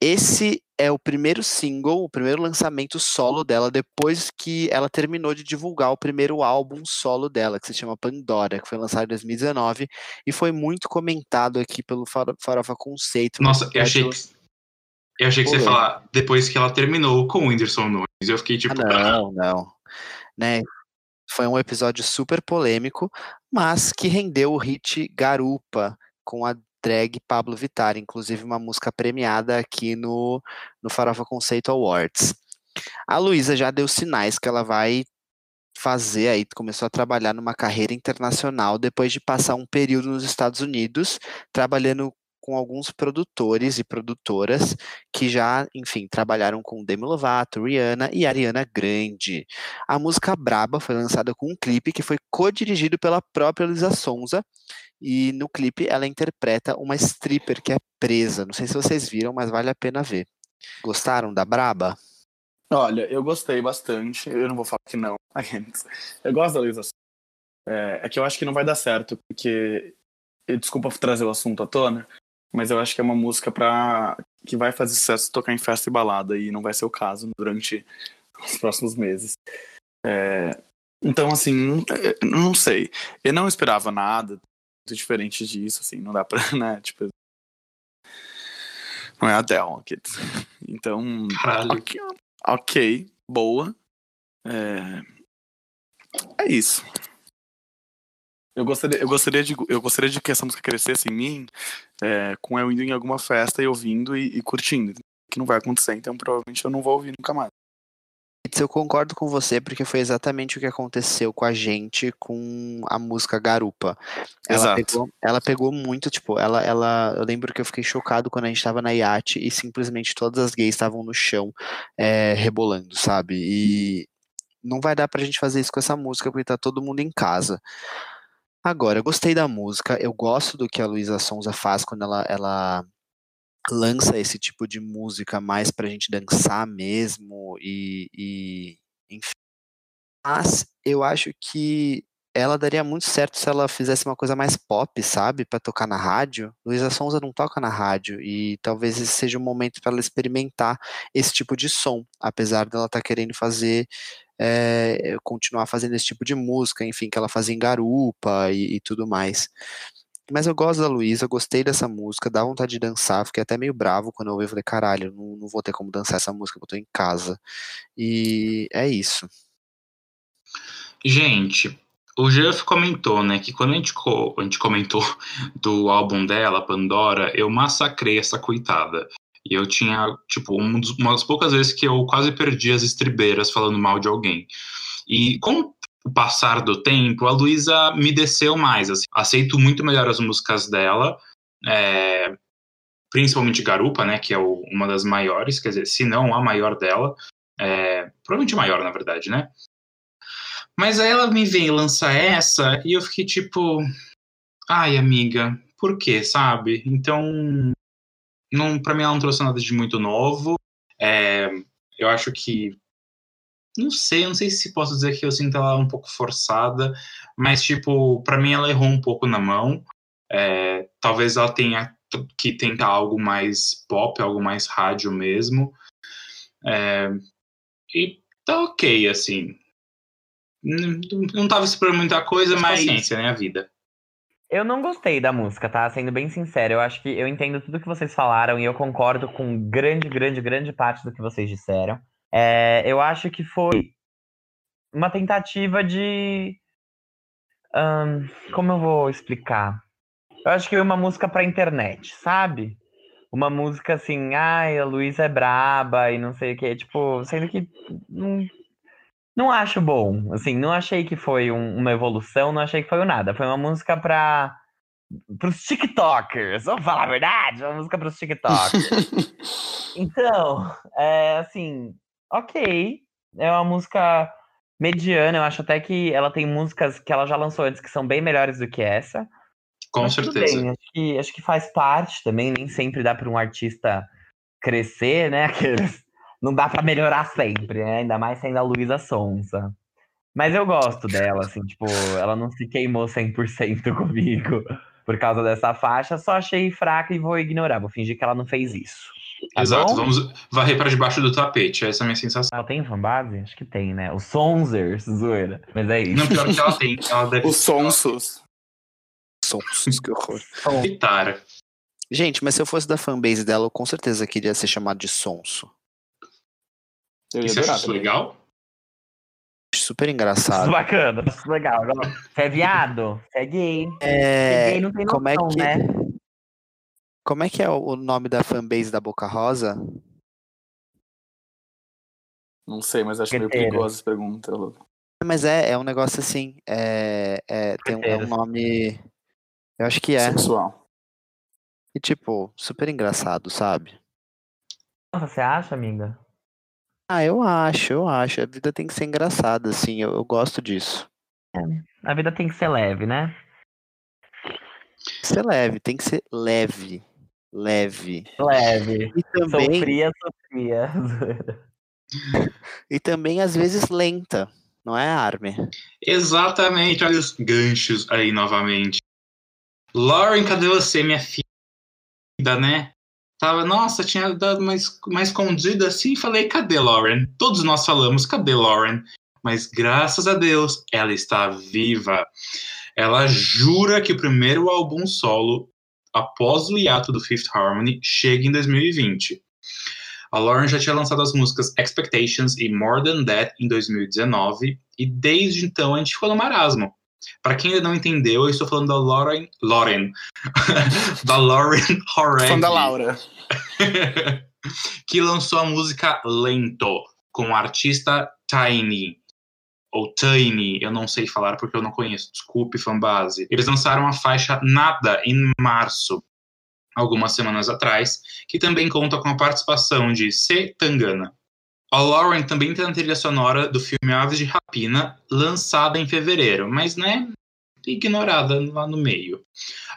Esse é o primeiro single, o primeiro lançamento solo dela depois que ela terminou de divulgar o primeiro álbum solo dela, que se chama Pandora, que foi lançado em 2019 e foi muito comentado aqui pelo Farofa Conceito. Nossa, eu achei que, eu achei que você ia falar depois que ela terminou com o Whindersson Nunes. Eu fiquei tipo. Ah, não, não. Né? Foi um episódio super polêmico, mas que rendeu o hit Garupa com a drag Pablo Vittar, inclusive uma música premiada aqui no, no Farofa Conceito Awards. A Luísa já deu sinais que ela vai fazer aí, começou a trabalhar numa carreira internacional depois de passar um período nos Estados Unidos, trabalhando com alguns produtores e produtoras que já, enfim, trabalharam com Demi Lovato, Rihanna e Ariana Grande. A música Braba foi lançada com um clipe que foi co-dirigido pela própria Luísa Sonza e no clipe ela interpreta uma stripper que é presa. Não sei se vocês viram, mas vale a pena ver. Gostaram da Braba? Olha, eu gostei bastante. Eu não vou falar que não. Eu gosto da Luísa. É, é que eu acho que não vai dar certo, porque. Desculpa trazer o assunto à tona, mas eu acho que é uma música para que vai fazer sucesso tocar em festa e balada, e não vai ser o caso durante os próximos meses. É, então, assim, não sei. Eu não esperava nada muito diferente disso, assim, não dá pra, né, tipo... Não é a aqui. Então, ok, ok, boa. É, é isso. Eu gostaria, eu, gostaria de, eu gostaria de que essa música crescesse em mim é, com eu indo em alguma festa e ouvindo e, e curtindo. Que não vai acontecer, então provavelmente eu não vou ouvir nunca mais eu concordo com você, porque foi exatamente o que aconteceu com a gente com a música Garupa. Ela Exato. Pegou, ela pegou muito, tipo, ela, ela. Eu lembro que eu fiquei chocado quando a gente tava na iate e simplesmente todas as gays estavam no chão é, rebolando, sabe? E não vai dar pra gente fazer isso com essa música, porque tá todo mundo em casa. Agora, eu gostei da música, eu gosto do que a Luísa Sonza faz quando ela, ela lança esse tipo de música mais pra gente dançar mesmo e, e enfim. Mas eu acho que ela daria muito certo se ela fizesse uma coisa mais pop, sabe? para tocar na rádio. Luísa Sonza não toca na rádio e talvez esse seja o momento para ela experimentar esse tipo de som, apesar dela estar tá querendo fazer, é, continuar fazendo esse tipo de música, enfim, que ela fazia em garupa e, e tudo mais. Mas eu gosto da Luísa, gostei dessa música, dá vontade de dançar, fiquei até meio bravo quando eu ouvi, falei, caralho, não, não vou ter como dançar essa música, eu tô em casa. E é isso. Gente, o Jeff comentou, né, que quando a gente, a gente comentou do álbum dela, Pandora, eu massacrei essa coitada. E eu tinha, tipo, um dos, uma das poucas vezes que eu quase perdi as estribeiras falando mal de alguém. E com o passar do tempo, a Luísa me desceu mais. Assim. Aceito muito melhor as músicas dela, é, principalmente Garupa, né, que é o, uma das maiores, quer dizer, se não a maior dela, é, provavelmente maior, na verdade, né? Mas aí ela me veio lançar essa e eu fiquei tipo, ai, amiga, por quê, sabe? Então, não, pra mim ela não trouxe nada de muito novo. É, eu acho que não sei, não sei se posso dizer que eu sinto ela um pouco forçada, mas, tipo, para mim ela errou um pouco na mão. É, talvez ela tenha que tentar algo mais pop, algo mais rádio mesmo. É, e tá ok, assim. Não, não tava esperando muita coisa, mas paciência, né? A vida. Eu não gostei da música, tá? Sendo bem sincero. Eu acho que eu entendo tudo que vocês falaram e eu concordo com grande, grande, grande parte do que vocês disseram. É, eu acho que foi uma tentativa de. Como eu vou explicar? Eu acho que foi uma música pra internet, sabe? Uma música assim, ai, a Luísa é braba e não sei o que. Tipo, sendo que. Não, Não acho bom. Assim, não achei que foi um- uma evolução, não achei que foi um nada. Foi uma música pra. pros TikTokers. Vamos falar a verdade? Uma música pros TikTokers. então, é assim, ok. É uma música mediana. Eu acho até que ela tem músicas que ela já lançou antes que são bem melhores do que essa. Com Mas certeza. bem, acho, que, acho que faz parte também, nem sempre dá para um artista crescer, né? Aqueles, não dá para melhorar sempre, né? Ainda mais sendo a Luísa Sonza. Mas eu gosto dela, assim, tipo, ela não se queimou 100% comigo por causa dessa faixa, só achei fraca e vou ignorar, vou fingir que ela não fez isso. Tá Exato, bom? vamos varrer para debaixo do tapete, essa é a minha sensação. Ela tem fanbase? Acho que tem, né? Os Sonzers, zoeira. Mas é isso. Não, pior que ela tem, ela deve Os sonsos. Sonsos, que horror. citar. Gente, mas se eu fosse da fanbase dela, eu com certeza queria ser chamado de sonso. Eu E você acha isso também. legal? Super Isso engraçado. bacana, isso legal. Você é viado? Você é gay? Ser É, gay não tem noção, como é que né? como é que é o nome da fanbase da Boca Rosa? Não sei, mas acho meio Gueteira. perigosa essa pergunta, Lu. Mas é, é um negócio assim, é, é, tem um, é um nome, eu acho que é, Sexual. e tipo, super engraçado, sabe? Nossa, você acha, amiga? Ah, eu acho, eu acho, a vida tem que ser engraçada, assim, eu, eu gosto disso. A vida tem que ser leve, né? Ser leve, tem que ser leve, leve. Leve. E também, Sofria, sofria. e também às vezes lenta, não é, Armin? Exatamente, olha os ganchos aí novamente. Lauren, cadê você, minha filha, né? Tava, nossa, tinha dado es- uma escondida assim, falei, cadê Lauren? Todos nós falamos, cadê Lauren? Mas graças a Deus, ela está viva. Ela jura que o primeiro álbum solo, após o hiato do Fifth Harmony, chega em 2020. A Lauren já tinha lançado as músicas Expectations e More Than That em 2019, e desde então a gente ficou no marasmo. Pra quem ainda não entendeu, eu estou falando da Lauren. Lauren. da Lauren. Fã da Laura. que lançou a música Lento, com o artista Tiny. Ou Tiny, eu não sei falar porque eu não conheço, desculpe, fanbase. Eles lançaram a faixa Nada em março, algumas semanas atrás, que também conta com a participação de C. Tangana. A Lauren também tem a trilha sonora do filme Aves de Rapina, lançada em fevereiro, mas né, ignorada lá no meio.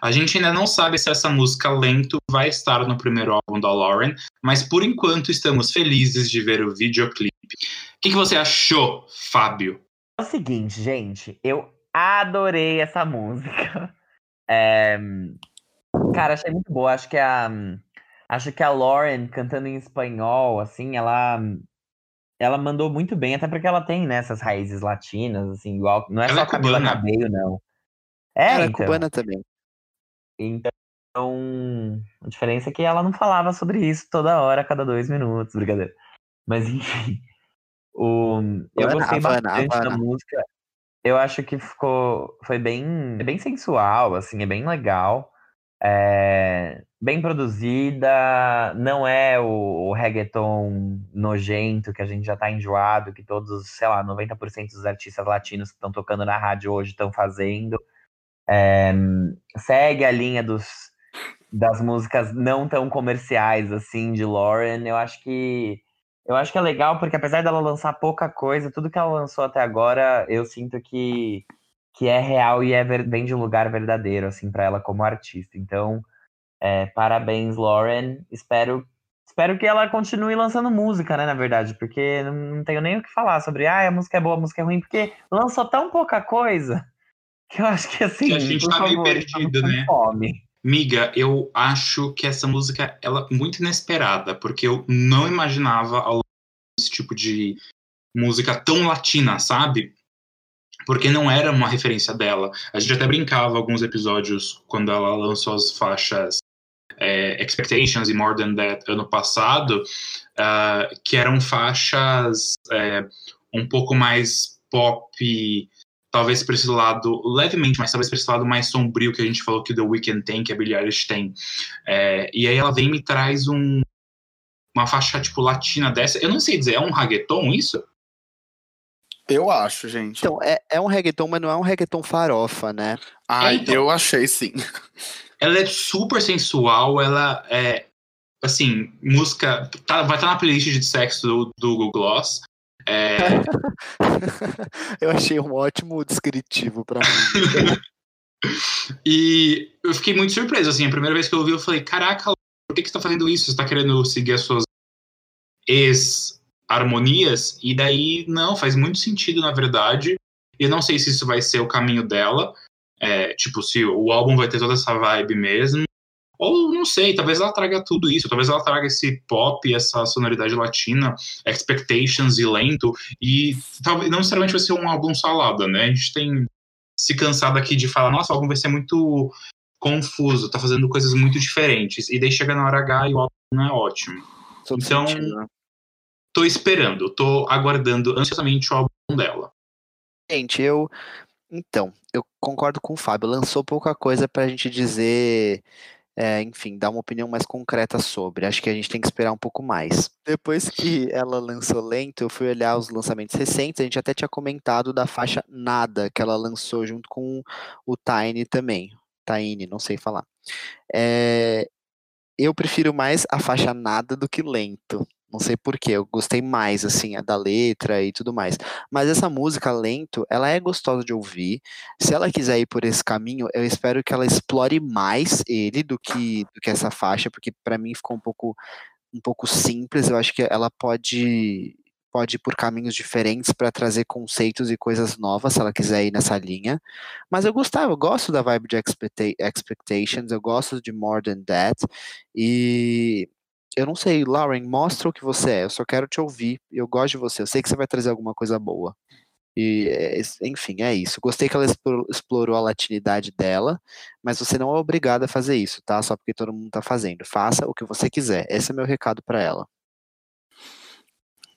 A gente ainda não sabe se essa música Lento vai estar no primeiro álbum da Lauren, mas por enquanto estamos felizes de ver o videoclipe. O que, que você achou, Fábio? É o seguinte, gente, eu adorei essa música. É, Cara, achei muito boa. Acho que a acho que a Lauren cantando em espanhol, assim, ela ela mandou muito bem, até porque ela tem né, essas raízes latinas, assim, igual. Não é Ela só é Camila. Cabello, não. É, Ela é então. cubana também. Então, a diferença é que ela não falava sobre isso toda hora, a cada dois minutos, brincadeira. Mas enfim, o, eu Havana, gostei Havana, bastante da Havana. música. Eu acho que ficou, foi bem, bem sensual, assim, é bem legal, é, bem produzida. Não é o, o reggaeton nojento que a gente já tá enjoado, que todos, sei lá, 90% dos artistas latinos que estão tocando na rádio hoje estão fazendo segue a linha dos, das músicas não tão comerciais assim de Lauren. Eu acho que eu acho que é legal porque apesar dela lançar pouca coisa, tudo que ela lançou até agora, eu sinto que que é real e é vem de um lugar verdadeiro assim para ela como artista. Então, é, parabéns Lauren. Espero espero que ela continue lançando música, né, na verdade, porque não, não tenho nem o que falar sobre ah, a música é boa, a música é ruim, porque lançou tão pouca coisa que eu acho que assim, Que a gente tá meio favor, perdido, né? Fome. Miga, eu acho que essa música ela é muito inesperada, porque eu não imaginava esse tipo de música tão latina, sabe? Porque não era uma referência dela. A gente até brincava alguns episódios quando ela lançou as faixas é, Expectations e More Than That ano passado, ah, que eram faixas é, um pouco mais pop, talvez para esse lado, levemente, mas talvez para esse lado mais sombrio que a gente falou que The Weeknd tem, que a Billie Eilish tem. É, e aí ela vem e me traz um, uma faixa tipo latina dessa. Eu não sei dizer, é um reggaeton isso? Eu acho, gente. Então, é, é um reggaeton, mas não é um reggaeton farofa, né? Ai, então. eu achei sim. Ela é super sensual, ela é. Assim, música. tá- vai estar na playlist de sexo do, do Google Gloss. É, Eu achei um ótimo descritivo pra mim. e eu fiquei muito surpreso. Assim, a primeira vez que eu ouvi, eu falei: Caraca, por que, que você tá fazendo isso? Você tá querendo seguir as suas ex-harmonias? E daí, não, faz muito sentido, na verdade. Eu não sei se isso vai ser o caminho dela. É, tipo, se o álbum vai ter toda essa vibe mesmo. Ou não sei, talvez ela traga tudo isso, talvez ela traga esse pop, essa sonoridade latina, expectations e lento, e talvez não necessariamente vai ser um álbum salada, né? A gente tem se cansado aqui de falar, nossa, o álbum vai ser muito confuso, tá fazendo coisas muito diferentes, e daí chega na hora H e o álbum não é ótimo. Todo Então- sentido, né? Tô esperando, tô aguardando ansiosamente o álbum dela. Gente, eu. Então, eu concordo com o Fábio. Lançou pouca coisa pra gente dizer. é, enfim, dar uma opinião mais concreta sobre. Acho que a gente tem que esperar um pouco mais. Depois que ela lançou Lento, eu fui olhar os lançamentos recentes. A gente até tinha comentado da faixa Nada, que ela lançou junto com o Tiny também. Tiny, não sei falar. É, eu prefiro mais a faixa Nada do que Lento. Não sei porquê, eu gostei mais, assim, da letra e tudo mais. Mas essa música lento, ela é gostosa de ouvir. Se ela quiser ir por esse caminho, eu espero que ela explore mais ele do que, do que essa faixa, porque para mim ficou um pouco, um pouco simples. Eu acho que ela pode pode ir por caminhos diferentes para trazer conceitos e coisas novas, se ela quiser ir nessa linha. Mas eu gostava, eu gosto da vibe de Expecta- Expectations, eu gosto de More Than That. E eu não sei, Lauren, mostra o que você é. Eu só quero te ouvir. Eu gosto de você. Eu sei que você vai trazer alguma coisa boa. E, es- enfim, é isso. Gostei que ela explorou, a latinidade dela, mas você não é obrigado a fazer isso, tá? Só porque todo mundo tá fazendo. Faça o que você quiser. Esse é meu recado pra ela.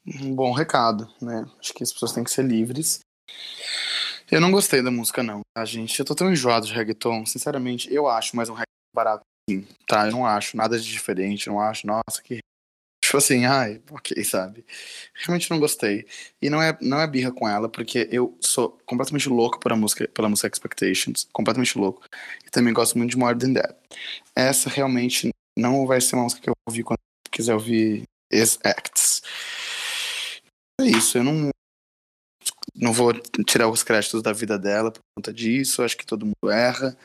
Um bom recado, né? Acho que as pessoas têm que ser livres. Eu não gostei da música, não, tá, gente? Eu tô tão enjoado de reggaeton. Sinceramente, eu acho mais um reggaeton barato, tá? Eu não acho nada de diferente, não acho, nossa, que. Tipo assim, ai, ok, sabe? Realmente não gostei. E não é, não é birra com ela, porque eu sou completamente louco pela música, pela música Expectations. Completamente louco. E também gosto muito de More Than That. Essa realmente não vai ser uma música que eu ouvir quando eu quiser ouvir X-Acts. É isso, eu não. Não vou tirar os créditos da vida dela por conta disso. Acho que todo mundo erra.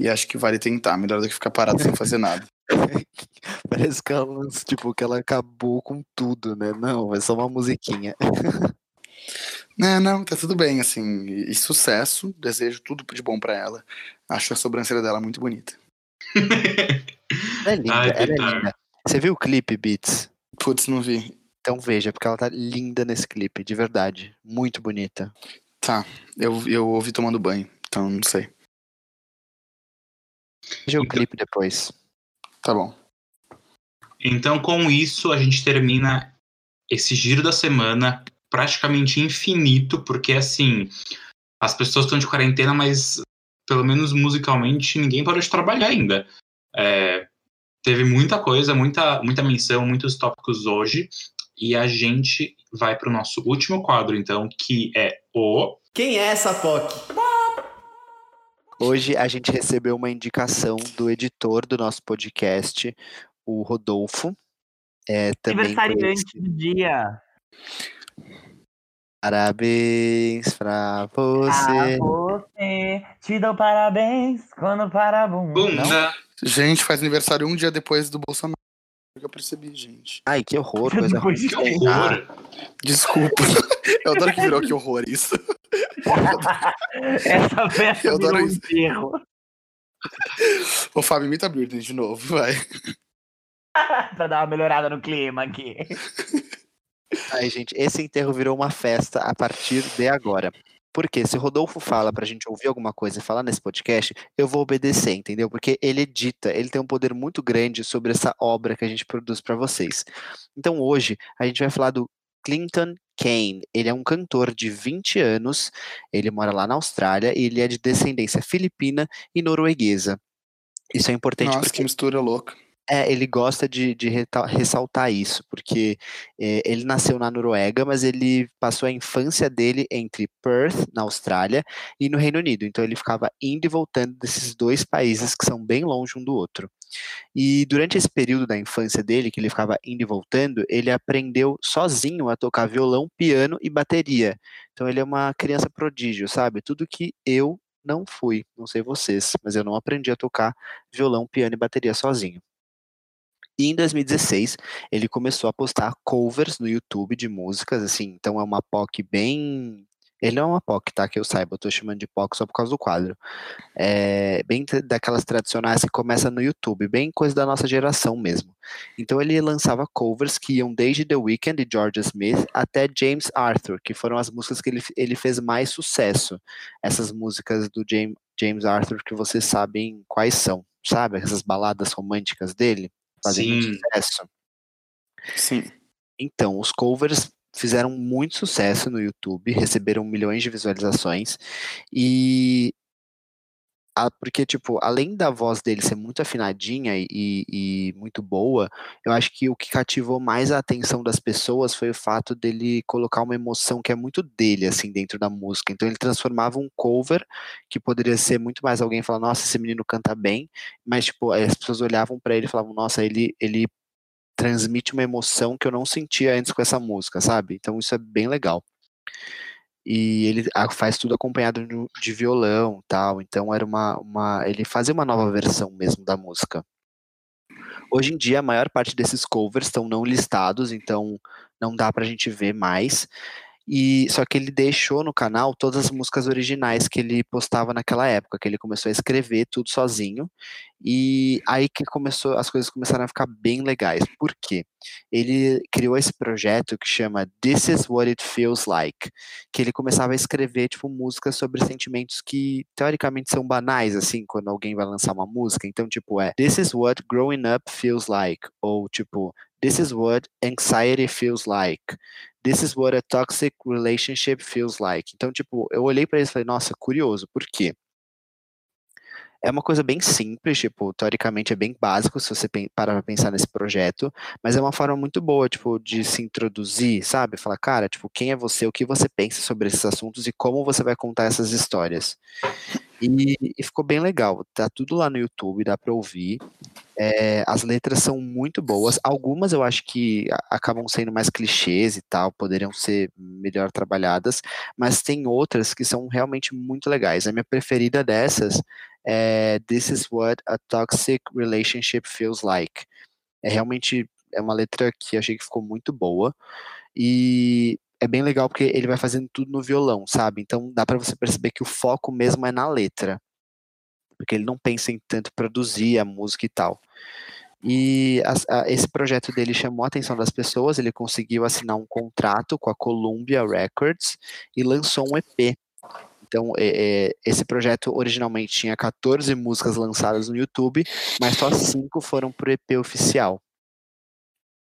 E acho que vale tentar, melhor do que ficar parado sem fazer nada. Parece que ela, lança- tipo, que ela acabou com tudo, né? Não, é só uma musiquinha. Não, não, tá tudo bem, assim. E, e sucesso, desejo tudo de bom pra ela. Acho a sobrancelha dela muito bonita. Ela é linda, Ai, ela é linda. Você viu o clipe, Beats? Putz, não vi. Então veja, porque ela tá linda nesse clipe, de verdade. Muito bonita. Tá, eu, eu ouvi tomando banho, então não sei. Veja o Então- clipe depois. Tá bom. Então, com isso, a gente termina esse giro da semana praticamente infinito, porque assim, as pessoas estão de quarentena, mas pelo menos musicalmente ninguém parou de trabalhar ainda. É, teve muita coisa, muita, muita menção, muitos tópicos hoje, e a gente vai para o nosso último quadro, então, que é o. Quem é essa POC? Hoje a gente recebeu uma indicação do editor do nosso podcast, o Rodolfo. É, também Aniversariante do dia. Parabéns pra Ah, você. você. Te dou parabéns quando para a bunda. Bunda! Gente, faz aniversário um dia depois do Bolsonaro. Eu percebi, gente. Ai, que horror, coisa ruim. Que horror! Desculpa. Eu adoro que virou que horror isso. Essa festa Eu adoro virou um isso. enterro. Ô, Fábio, imita a Britney de novo, vai. pra dar uma melhorada no clima aqui. Ai, gente, esse enterro virou uma festa a partir de agora. Porque se o Rodolfo fala pra gente ouvir alguma coisa e falar nesse podcast, eu vou obedecer, entendeu? Porque ele edita, ele tem um poder muito grande sobre essa obra que a gente produz pra vocês. Então hoje a gente vai falar do Clinton Kane. Ele é um cantor de 20 anos, ele mora lá na Austrália e ele é de descendência filipina e norueguesa. Isso é importante Nossa, porque que mistura louca. É, ele gosta de, de ressaltar isso, porque é, ele nasceu na Noruega, mas ele passou a infância dele entre Perth, na Austrália, e no Reino Unido. Então ele ficava indo e voltando desses dois países que são bem longe um do outro. E durante esse período da infância dele, que ele ficava indo e voltando, ele aprendeu sozinho a tocar violão, piano e bateria. Então ele é uma criança prodígio, sabe? Tudo que eu não fui, não sei vocês, mas eu não aprendi a tocar violão, piano e bateria sozinho. E em 2016, ele começou a postar covers no YouTube de músicas, assim, então é uma POC bem. Ele não é uma POC, tá? Que eu saiba, eu tô chamando de POC só por causa do quadro. É bem daquelas tradicionais que começa no YouTube, bem coisa da nossa geração mesmo. Então ele lançava covers que iam desde The Weeknd e Georgia Smith até James Arthur, que foram as músicas que ele, ele fez mais sucesso. Essas músicas do James, James Arthur que vocês sabem quais são, sabe? Essas baladas românticas dele fazem muito Sim. sucesso. Sim. Então, os covers fizeram muito sucesso no YouTube, receberam milhões de visualizações e a- porque tipo, além da voz dele ser muito afinadinha e, e muito boa, eu acho que o que cativou mais a atenção das pessoas foi o fato dele colocar uma emoção que é muito dele assim dentro da música. Então ele transformava um cover que poderia ser muito mais alguém falando, nossa, esse menino canta bem, mas tipo, as pessoas olhavam pra ele e falavam, nossa, ele ele transmite uma emoção que eu não sentia antes com essa música, sabe? Então isso é bem legal. E ele a- faz tudo acompanhado de violão, tal. Então era uma, uma ele fazia uma nova versão mesmo da música. Hoje em dia a maior parte desses covers estão não listados, então não dá pra gente ver mais. E só que ele deixou no canal todas as músicas originais que ele postava naquela época, que ele começou a escrever tudo sozinho. E aí que começou, as coisas começaram a ficar bem legais. Por quê? Ele criou esse projeto que chama This is what it feels like, que ele começava a escrever tipo músicas sobre sentimentos que teoricamente são banais assim, quando alguém vai lançar uma música. Então, tipo, é This is what growing up feels like ou tipo This is what anxiety feels like. This is what a toxic relationship feels like. Então, tipo, eu olhei pra isso e falei, nossa, curioso, por quê? É uma coisa bem simples, tipo, teoricamente é bem básico se você parar pra pensar nesse projeto, mas é uma forma muito boa, tipo, de se introduzir, sabe? Falar, cara, tipo, quem é você, o que você pensa sobre esses assuntos e como você vai contar essas histórias. E, e ficou bem legal, tá tudo lá no YouTube, dá pra ouvir. É, as letras são muito boas, algumas eu acho que acabam sendo mais clichês e tal, poderiam ser melhor trabalhadas, mas tem outras que são realmente muito legais. A minha preferida dessas é This is what a toxic relationship feels like. É realmente é uma letra que achei que ficou muito boa e é bem legal porque ele vai fazendo tudo no violão, sabe? Então dá pra você perceber que o foco mesmo é na letra, porque ele não pensa em tanto produzir a música e tal. E as- a- esse projeto dele chamou a atenção das pessoas, ele conseguiu assinar um contrato com a Columbia Records e lançou um EP. Então, é, é, esse projeto originalmente tinha 14 músicas lançadas no YouTube, mas só 5 foram pro EP oficial.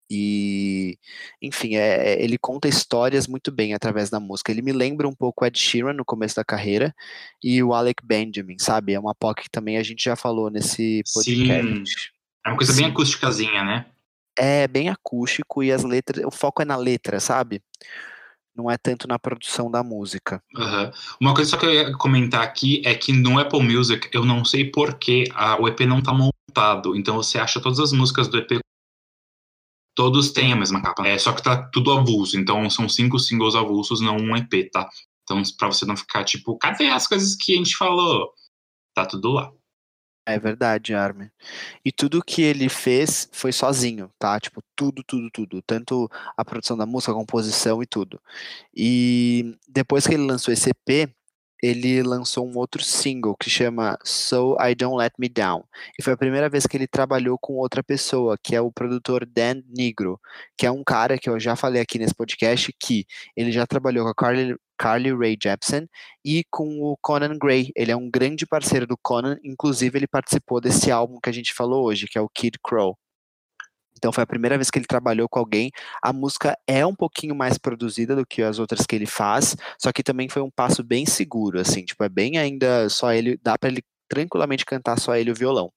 E, enfim, é, é- ele conta histórias muito bem através da música. Ele me lembra um pouco Ed Sheeran no começo da carreira e o Alec Benjamin, sabe? É uma POC que também a gente já falou nesse podcast. É uma coisa bem Sim. acústicazinha, né? É bem acústico e as letras, o foco é na letra, sabe? Não é tanto na produção da música. Aham. Uma coisa só que eu ia comentar aqui é que no Apple Music, eu não sei porquê, o EP não tá montado. Então você acha todas as músicas do EP, todos têm a mesma capa. É, só que tá tudo avulso. Então são cinco singles avulsos, não um EP, tá? Então pra você não ficar tipo, cadê as coisas que a gente falou? Tá tudo lá. É verdade, Armin. E tudo que ele fez foi sozinho, tá? Tipo, tudo, tudo, tudo. Tanto a produção da música, a composição e tudo. E depois que ele lançou esse EP, ele lançou um outro single que chama So I Don't Let Me Down. E foi a primeira vez que ele trabalhou com outra pessoa, que é o produtor Dan Nigro, que é um cara que eu já falei aqui nesse podcast, que ele já trabalhou com a Carly, Carly Rae Jepsen e com o Conan Gray. Ele é um grande parceiro do Conan, inclusive ele participou desse álbum que a gente falou hoje, que é o Kid Crow. Então foi a primeira vez que ele trabalhou com alguém. A música é um pouquinho mais produzida do que as outras que ele faz, só que também foi um passo bem seguro, assim, tipo, é bem ainda só ele, dá para ele tranquilamente cantar só ele o violão.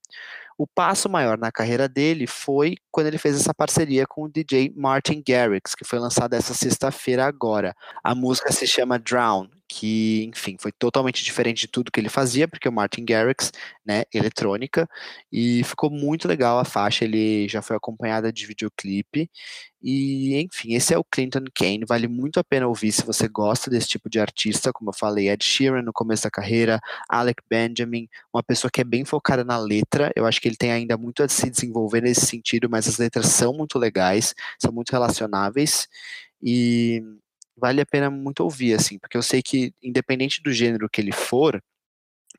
O passo maior na carreira dele foi quando ele fez essa parceria com o DJ Martin Garrix, que foi lançada essa sexta-feira agora. A música se chama Drown, que, enfim, foi totalmente diferente de tudo que ele fazia, porque o Martin Garrix, né, eletrônica, e ficou muito legal a faixa, ele já foi acompanhada de videoclipe, e, enfim, esse é o Clinton Kane, vale muito a pena ouvir se você gosta desse tipo de artista, como eu falei, Ed Sheeran no começo da carreira, Alec Benjamin, uma pessoa que é bem focada na letra, eu acho que ele tem ainda muito a se desenvolver nesse sentido, mas as letras são muito legais, são muito relacionáveis, e vale a pena muito ouvir, assim, porque eu sei que, independente do gênero que ele for,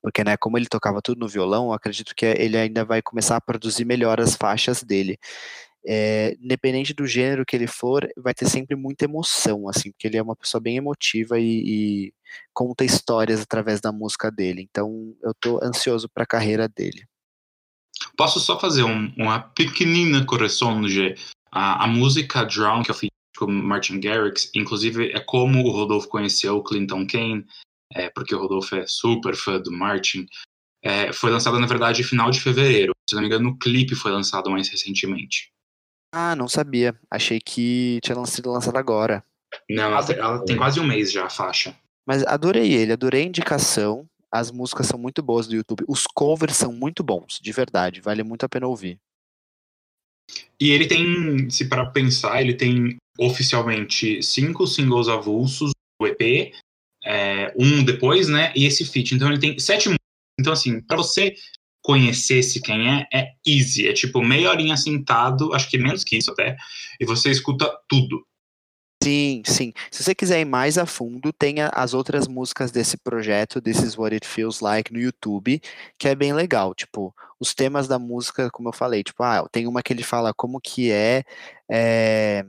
porque, né, como ele tocava tudo no violão, eu acredito que ele ainda vai começar a produzir melhor as faixas dele. É, independente do gênero que ele for, vai ter sempre muita emoção, assim, porque ele é uma pessoa bem emotiva e, e conta histórias através da música dele. Então, eu tô ansioso para a carreira dele. Posso só fazer um, uma pequenina correção, G? A, a música eu fiz com Martin Garrix, inclusive é como o Rodolfo conheceu o Clinton Kane, é, porque o Rodolfo é super fã do Martin. É, foi lançada, na verdade, final de fevereiro. Se não me engano, o clipe foi lançado mais recentemente. Ah, não sabia. Achei que tinha sido lançado agora. Não, ela, ela tem quase um mês já a faixa. Mas adorei ele, adorei a indicação. As músicas são muito boas do YouTube. Os covers são muito bons, de verdade. Vale muito a pena ouvir. E ele tem, se para pensar, ele tem oficialmente cinco singles avulsos do EP, é, um depois, né? E esse feat. Então ele tem sete. Então, assim, para você conhecesse quem é, é easy. É tipo meia horinha sentado, acho que menos que isso até, e você escuta tudo. Sim, sim. Se você quiser ir mais a fundo, tem as outras músicas desse projeto, This is What It Feels Like, no YouTube, que é bem legal. Tipo, os temas da música, como eu falei, tipo, ah, tem uma que ele fala como que é, é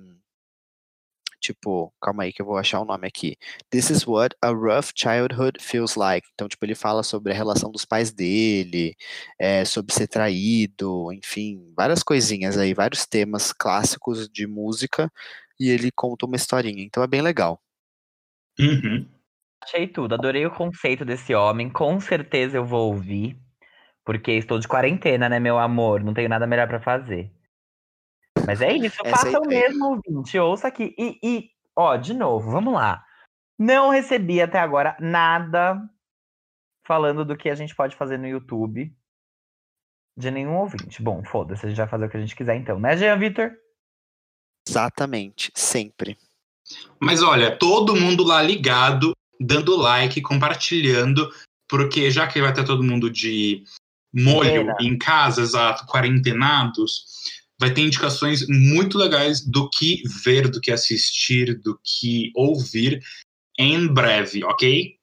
tipo, calma aí que eu vou achar o nome aqui. This is what a rough childhood feels like. Então, tipo, ele fala sobre a relação dos pais dele, é, sobre ser traído, enfim, várias coisinhas aí, vários temas clássicos de música, e ele conta uma historinha. Então é bem legal. Uhum. Achei tudo, adorei o conceito desse homem, com certeza eu vou ouvir, porque estou de quarentena, né, meu amor? Não tenho nada melhor para fazer. Mas é isso, faça o mesmo, ouvinte. Ouça aqui. E, e, ó, de novo, vamos lá. Não recebi até agora nada falando do que a gente pode fazer no YouTube de nenhum ouvinte. Bom, foda-se, a gente vai fazer o que a gente quiser então, né, Jean Vitor? Exatamente, sempre. Mas olha, todo mundo lá ligado, dando like, compartilhando, porque já que vai ter todo mundo de molho Era. em casa, exato, quarentenados, vai ter indicações muito legais do que ver, do que assistir, do que ouvir em breve, ok?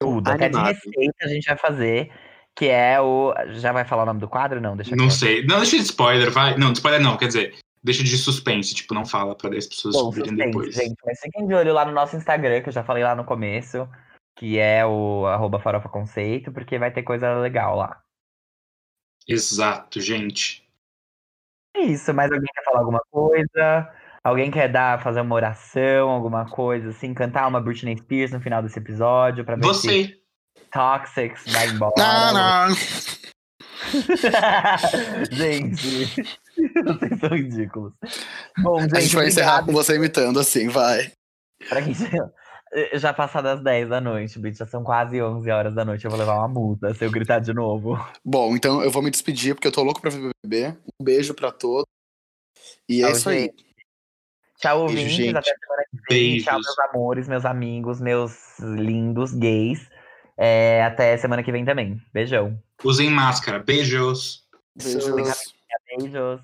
Tudo. Até de receita a gente vai fazer, que é o. Já vai falar o nome do quadro? Não, deixa Não sei. Não, deixa de spoiler, vai. Não, de spoiler não, quer dizer, deixa de suspense, tipo, não fala pra as pessoas Bom, descobrirem suspense, depois. gente. Mas fiquem de olho lá no nosso Instagram, que eu já falei lá no começo, que é o arroba farofa conceito, porque vai ter coisa legal lá. Exato, gente. É isso, mas alguém quer falar alguma coisa? Alguém quer dar, fazer uma oração, alguma coisa, assim, cantar uma Britney Spears no final desse episódio pra ver se Você. Toxics vai embora. Não, não. gente, vocês são ridículos. Bom, gente, A gente vai encerrar obrigado com você imitando assim, vai. pra quem já, já passado das 10 da noite, Brit, já são quase 11 horas da noite, eu vou levar uma multa se eu gritar de novo. Bom, então eu vou me despedir porque eu tô louco pra ver BBB. Um beijo pra todos. E é Tchau, isso aí. gente. Tchau, Beijo, ouvintes. gente. Até semana que vem. Tchau, Beijos. meus amores, meus amigos, meus lindos gays. É, até semana que vem também. Beijão. Usem máscara. Beijos. Beijos. Beijos. 你说。